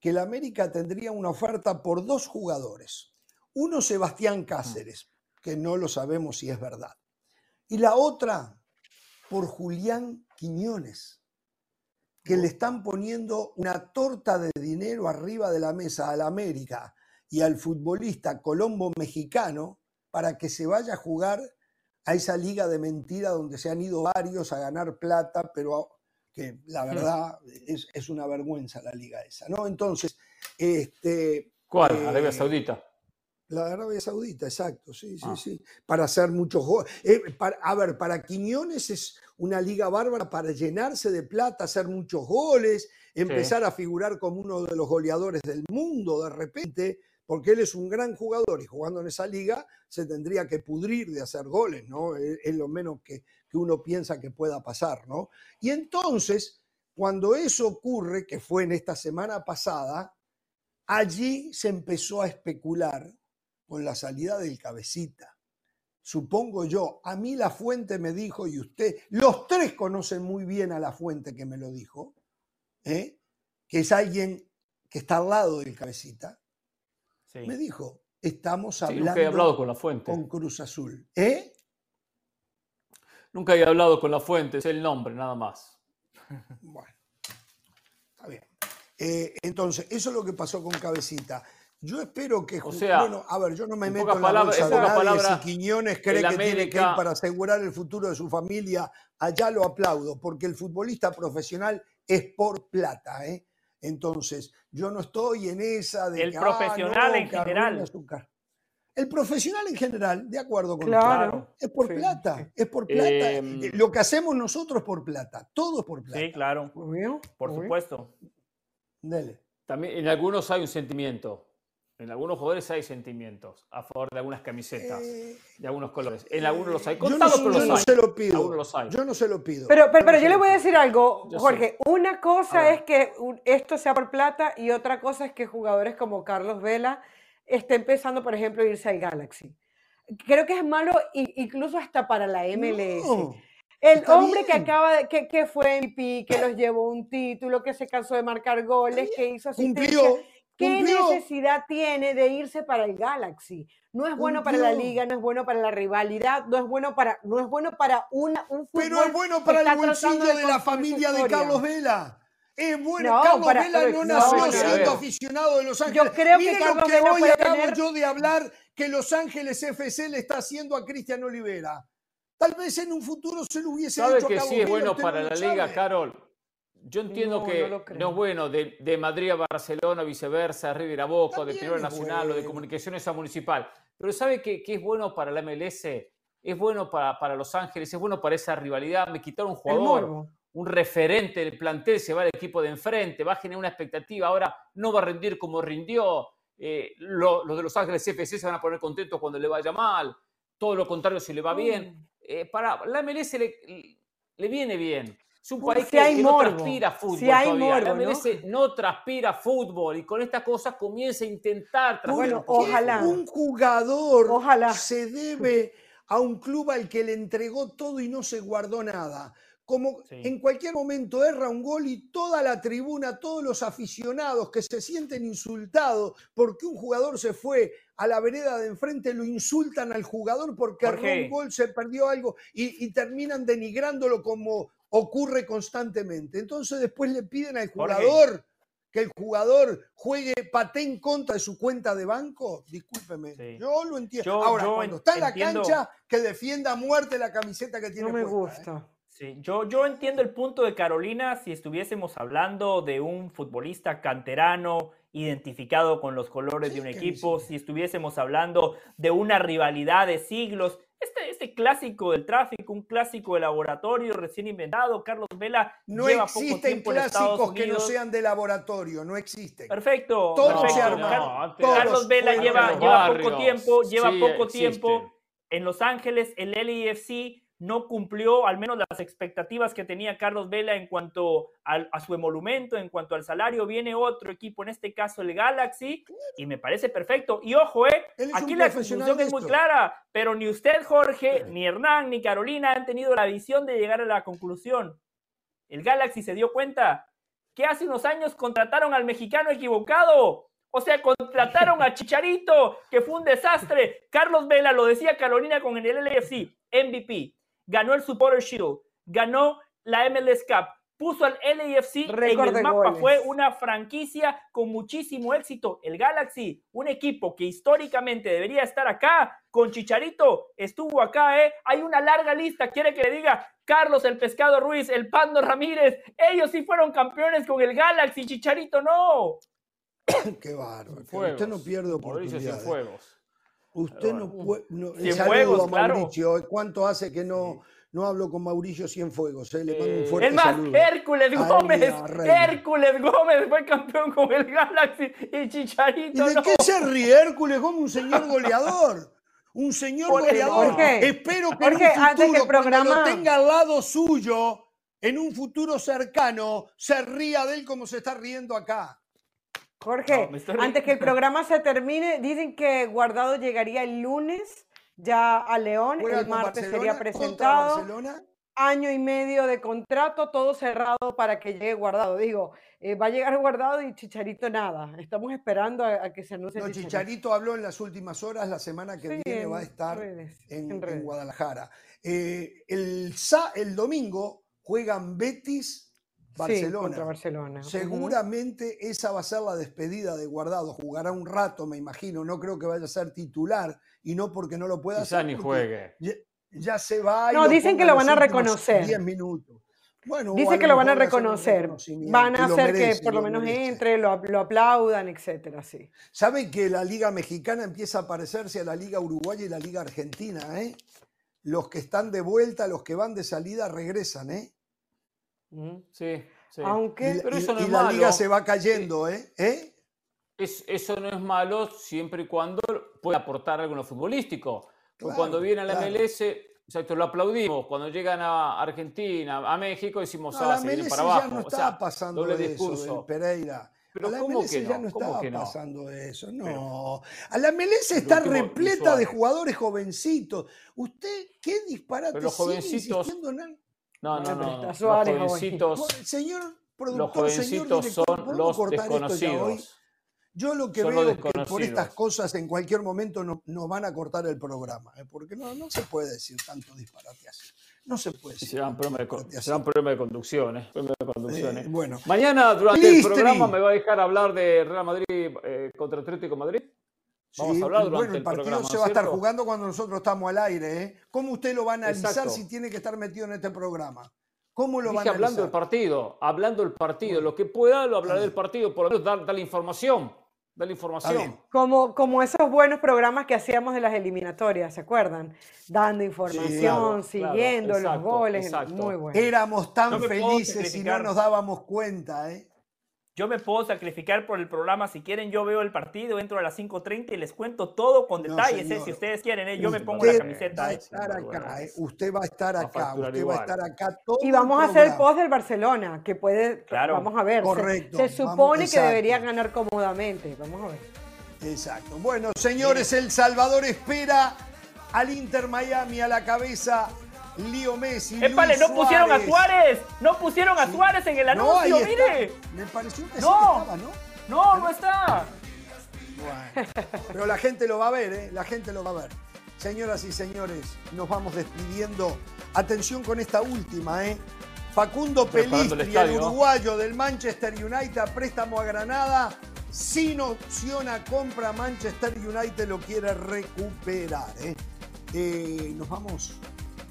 A: que el América tendría una oferta por dos jugadores. Uno, Sebastián Cáceres, que no lo sabemos si es verdad. Y la otra, por Julián Quiñones, que le están poniendo una torta de dinero arriba de la mesa al América y al futbolista colombo mexicano para que se vaya a jugar a esa liga de mentira donde se han ido varios a ganar plata, pero que la verdad es, una vergüenza la liga esa, ¿no? Entonces, este...
B: ¿Cuál? Arabia eh, Saudita.
A: La Arabia Saudita, exacto, sí, sí, ah. sí. Para hacer muchos goles. Eh, a ver, para Quiñones es una liga bárbara para llenarse de plata, hacer muchos goles, empezar a figurar como uno de los goleadores del mundo de repente, porque él es un gran jugador y jugando en esa liga se tendría que pudrir de hacer goles, ¿no? Es, lo menos que, que uno piensa que pueda pasar, ¿no? Y entonces, cuando eso ocurre, que fue en esta semana pasada, allí se empezó a especular con la salida del cabecita. Supongo yo, a mí la fuente me dijo, y usted, los tres conocen muy bien a la fuente que me lo dijo, ¿eh? que es alguien que está al lado del cabecita, me dijo, estamos hablando
B: nunca he hablado con, la fuente.
A: con Cruz Azul. ¿Eh?
B: Nunca he hablado con la fuente, es el nombre nada más.
A: Bueno, está bien. Eh, entonces, eso es lo que pasó con Cabecita. Yo espero que.
B: O sea,
A: bueno, a ver, yo no me meto en la bolsa de nadie. Si Quiñones cree que tiene que ir para asegurar el futuro de su familia, allá lo aplaudo, porque el futbolista profesional es por plata, ¿eh? Entonces, yo no estoy en esa de.
D: El ah, profesional en general.
A: El profesional en general, de acuerdo con claro, es por plata, es por plata. Eh, lo que hacemos nosotros es por plata, todo es por plata.
D: Sí, claro. Por supuesto.
A: Dele.
B: También en algunos hay un sentimiento. En algunos jugadores hay sentimientos a favor de algunas camisetas, eh, de algunos colores. En algunos los hay.
A: Contados, yo no, yo no se lo pido. Yo no se lo pido.
C: Pero, pero, yo le voy a decir algo, Jorge. Una cosa es que esto sea por plata y otra cosa es que jugadores como Carlos Vela estén empezando, por ejemplo, irse al Galaxy. Creo que es malo incluso hasta para la MLS. El hombre que acaba de, que, que fue MVP, que los llevó un título, que se cansó de marcar goles, que hizo asistencia.
A: Cumplió
C: ¿Qué necesidad tiene de irse para el Galaxy? No es bueno para la liga, no es bueno para la rivalidad, no es bueno para, no es bueno para una, un
A: fútbol. Pero es bueno para el bolsillo de, la familia de Carlos Vela. Es bueno, Carlos Vela no, nació siendo aficionado de Los Ángeles. Yo creo que Carlos lo que Vela hoy acabo yo de hablar que Los Ángeles FC le está haciendo a Cristian Olivera. Tal vez en un futuro se lo hubiese
B: ¿Sabe
A: hecho
B: que sí es bueno para la liga, Carol? Yo entiendo que no, es bueno de, Madrid a Barcelona, viceversa, River a Boca, de Primera Nacional o de Comunicaciones a Municipal. Pero ¿sabe qué, es bueno para la MLS? Es bueno para, para, Los Ángeles, es bueno para esa rivalidad. Me quitaron un jugador, un referente del plantel, se va al equipo de enfrente, va a generar una expectativa. Ahora no va a rendir como rindió. Eh, los de Los Ángeles FC se van a poner contentos cuando le vaya mal. Todo lo contrario si le va bien. Eh, para la MLS le, le viene bien. Es un país que, no transpira fútbol si hay todavía. ¿no? transpira fútbol y con estas cosas comienza a intentar
A: Bueno, ojalá. Un jugador ojalá. se debe a un club al que le entregó todo y no se guardó nada. Como en cualquier momento erra un gol y toda la tribuna, todos los aficionados que se sienten insultados porque un jugador se fue a la vereda de enfrente, lo insultan al jugador porque erró un gol, se perdió algo y, y terminan denigrándolo como ocurre constantemente. Entonces después le piden al jugador que el jugador juegue paté en contra de su cuenta de banco. Discúlpeme, yo lo entiendo. Ahora, cuando está en la cancha, que defienda a muerte la camiseta que tiene.
C: No me
A: ¿eh?
C: gusta.
D: Sí, yo, yo entiendo el punto de Carolina si estuviésemos hablando de un futbolista canterano identificado con los colores de un equipo, si estuviésemos hablando de una rivalidad de siglos, este, este clásico del tráfico, un clásico de laboratorio recién inventado, Carlos Vela
A: no
D: lleva
A: poco tiempo clásicos que no sean de laboratorio, no existen.
D: Perfecto. Carlos Vela lleva, lleva poco tiempo, lleva poco tiempo en Los Ángeles, el LAFC no cumplió al menos las expectativas que tenía Carlos Vela en cuanto a su emolumento, en cuanto al salario. Viene otro equipo, en este caso el Galaxy, y me parece perfecto. Y ojo, eh, aquí la conclusión es muy clara, pero ni usted, Jorge, ni Hernán, ni Carolina han tenido la visión de llegar a la conclusión. El Galaxy se dio cuenta que hace unos años contrataron al mexicano equivocado. O sea, contrataron a Chicharito, que fue un desastre. Carlos Vela, lo decía Carolina con el LFC, MVP ganó el Supporter Shield, ganó la MLS Cup, puso al LAFC en el mapa, fue una franquicia con muchísimo éxito. El Galaxy, un equipo que históricamente debería estar acá, con Chicharito, estuvo acá, ¿eh? Hay una larga lista, quiere que le diga Carlos el Pescado Ruiz, el Pando Ramírez, ellos sí fueron campeones con el Galaxy, Chicharito no. [coughs]
A: Qué bárbaro. Usted no pierde oportunidades. fuegos. Usted no puede. No,
D: Cienfuegos,
A: Mauricio. ¿Cuánto hace que no, no hablo con Mauricio Cienfuegos? Eh? Le mando un fuerte
D: es más, Hércules Gómez. Hércules Gómez fue campeón con el Galaxy y Chicharito.
A: ¿Y de qué se ríe Hércules Gómez? Un señor goleador. Un señor goleador. Espero que en un futuro, programa... cuando lo tenga al lado suyo, en un futuro cercano, se ría de él como se está riendo acá.
C: Jorge, antes que el [laughs] programa se termine, dicen que Guardado llegaría el lunes ya a León, el martes sería presentado. Año y medio de contrato, todo cerrado para que llegue Guardado. Digo, eh, va a llegar Guardado y Chicharito nada. Estamos esperando a, que se anuncie.
A: No, Chicharito. habló en las últimas horas, la semana que viene va a estar en, Guadalajara. Eh, el, el domingo juegan Betis Barcelona.
C: Barcelona.
A: Seguramente esa va a ser la despedida de Guardado. Jugará un rato, me imagino. No creo que vaya a ser titular y no porque no lo pueda
B: Quizá
A: hacer.
B: ni juegue.
A: Ya, se va.
C: no, dicen que lo van a reconocer.
A: 10 minutos.
C: Bueno, Dice que lo van a reconocer. Van a hacer que por lo, menos entre, lo, aplaudan, etcétera, sí.
A: ¿Saben que la Liga Mexicana empieza a parecerse a la Liga Uruguaya y la Liga Argentina? ¿eh? Los que están de vuelta, los que van de salida, regresan, ¿eh?
B: Sí, sí.
C: Aunque,
A: pero eso no es la liga se va cayendo, ¿eh? ¿Eh?
B: eso no es malo siempre y cuando pueda aportar algo en lo futbolístico. cuando viene a la MLS, exacto, lo aplaudimos. Cuando llegan a Argentina, a México, decimos,
A: no, ah, se para abajo. Ya no está pasando doble discurso. Pereira. Pero a la MLS ya no estaba pasando eso, no. a la MLS está repleta de jugadores jovencitos. ¿Usted qué disparate
B: pero los jovencitos, no, no, no.
A: Los jovencitos, señor productor, los jovencitos
B: son los desconocidos.
A: Yo lo que veo es que por estas cosas en cualquier momento nos van a cortar el programa, ¿eh? porque no, no se puede decir tanto disparate así. No se puede decir.
B: Será un problema de, conducción. ¿eh? ¿eh? bueno. Mañana durante el programa me va a dejar hablar de Real Madrid eh, contra Atlético Madrid.
A: Vamos a hablar durante bueno, el, partido se va a estar jugando cuando nosotros estamos al aire. ¿eh? ¿Cómo usted lo va a analizar si tiene que estar metido en este programa? ¿Cómo lo van a
B: hablando del partido, hablando del partido. Lo que pueda lo hablaré del partido, por lo menos dar, dar la información de la información.
C: Como, como esos buenos programas que hacíamos de las eliminatorias, ¿se acuerdan? Dando información, siguiendo los goles, muy bueno.
A: Éramos tan felices y no nos dábamos cuenta, ¿eh?
D: Yo me puedo sacrificar por el programa. Si quieren, yo veo el partido, entro a las 5.30 y les cuento todo con detalles. ¿eh? Si ustedes quieren, ¿eh? yo me pongo la camiseta.
A: Va a estar acá, ¿eh? Usted va a estar acá. Usted va a estar acá todo
C: Y vamos a hacer el post del Barcelona, que puede. Claro. Vamos a ver. Correcto. Se, supone que debería ganar cómodamente. Vamos a ver.
A: Exacto. Bueno, señores, El Salvador espera al Inter Miami a la cabeza Lío Messi.
D: ¡Épale, no pusieron a Suárez! ¡No pusieron a Suárez en el anuncio! ¡Mire!
A: Me pareció que
D: no,
A: estaba,
D: ¿no? No, no está.
A: Bueno, pero la gente lo va a ver, ¿eh? La gente lo va a ver. Señoras y señores, nos vamos despidiendo. Atención con esta última, ¿eh? Facundo Pelistri, el, el, uruguayo del Manchester United, préstamo a Granada, sin opción a compra, Manchester United lo quiere recuperar. ¿eh? Eh, nos vamos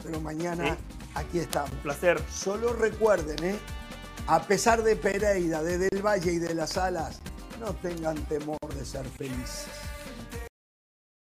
A: pero mañana aquí estamos. Un
D: placer.
A: Solo recuerden, ¿eh? a pesar de Pereira, de Del Valle y de las Alas, no tengan temor de ser felices.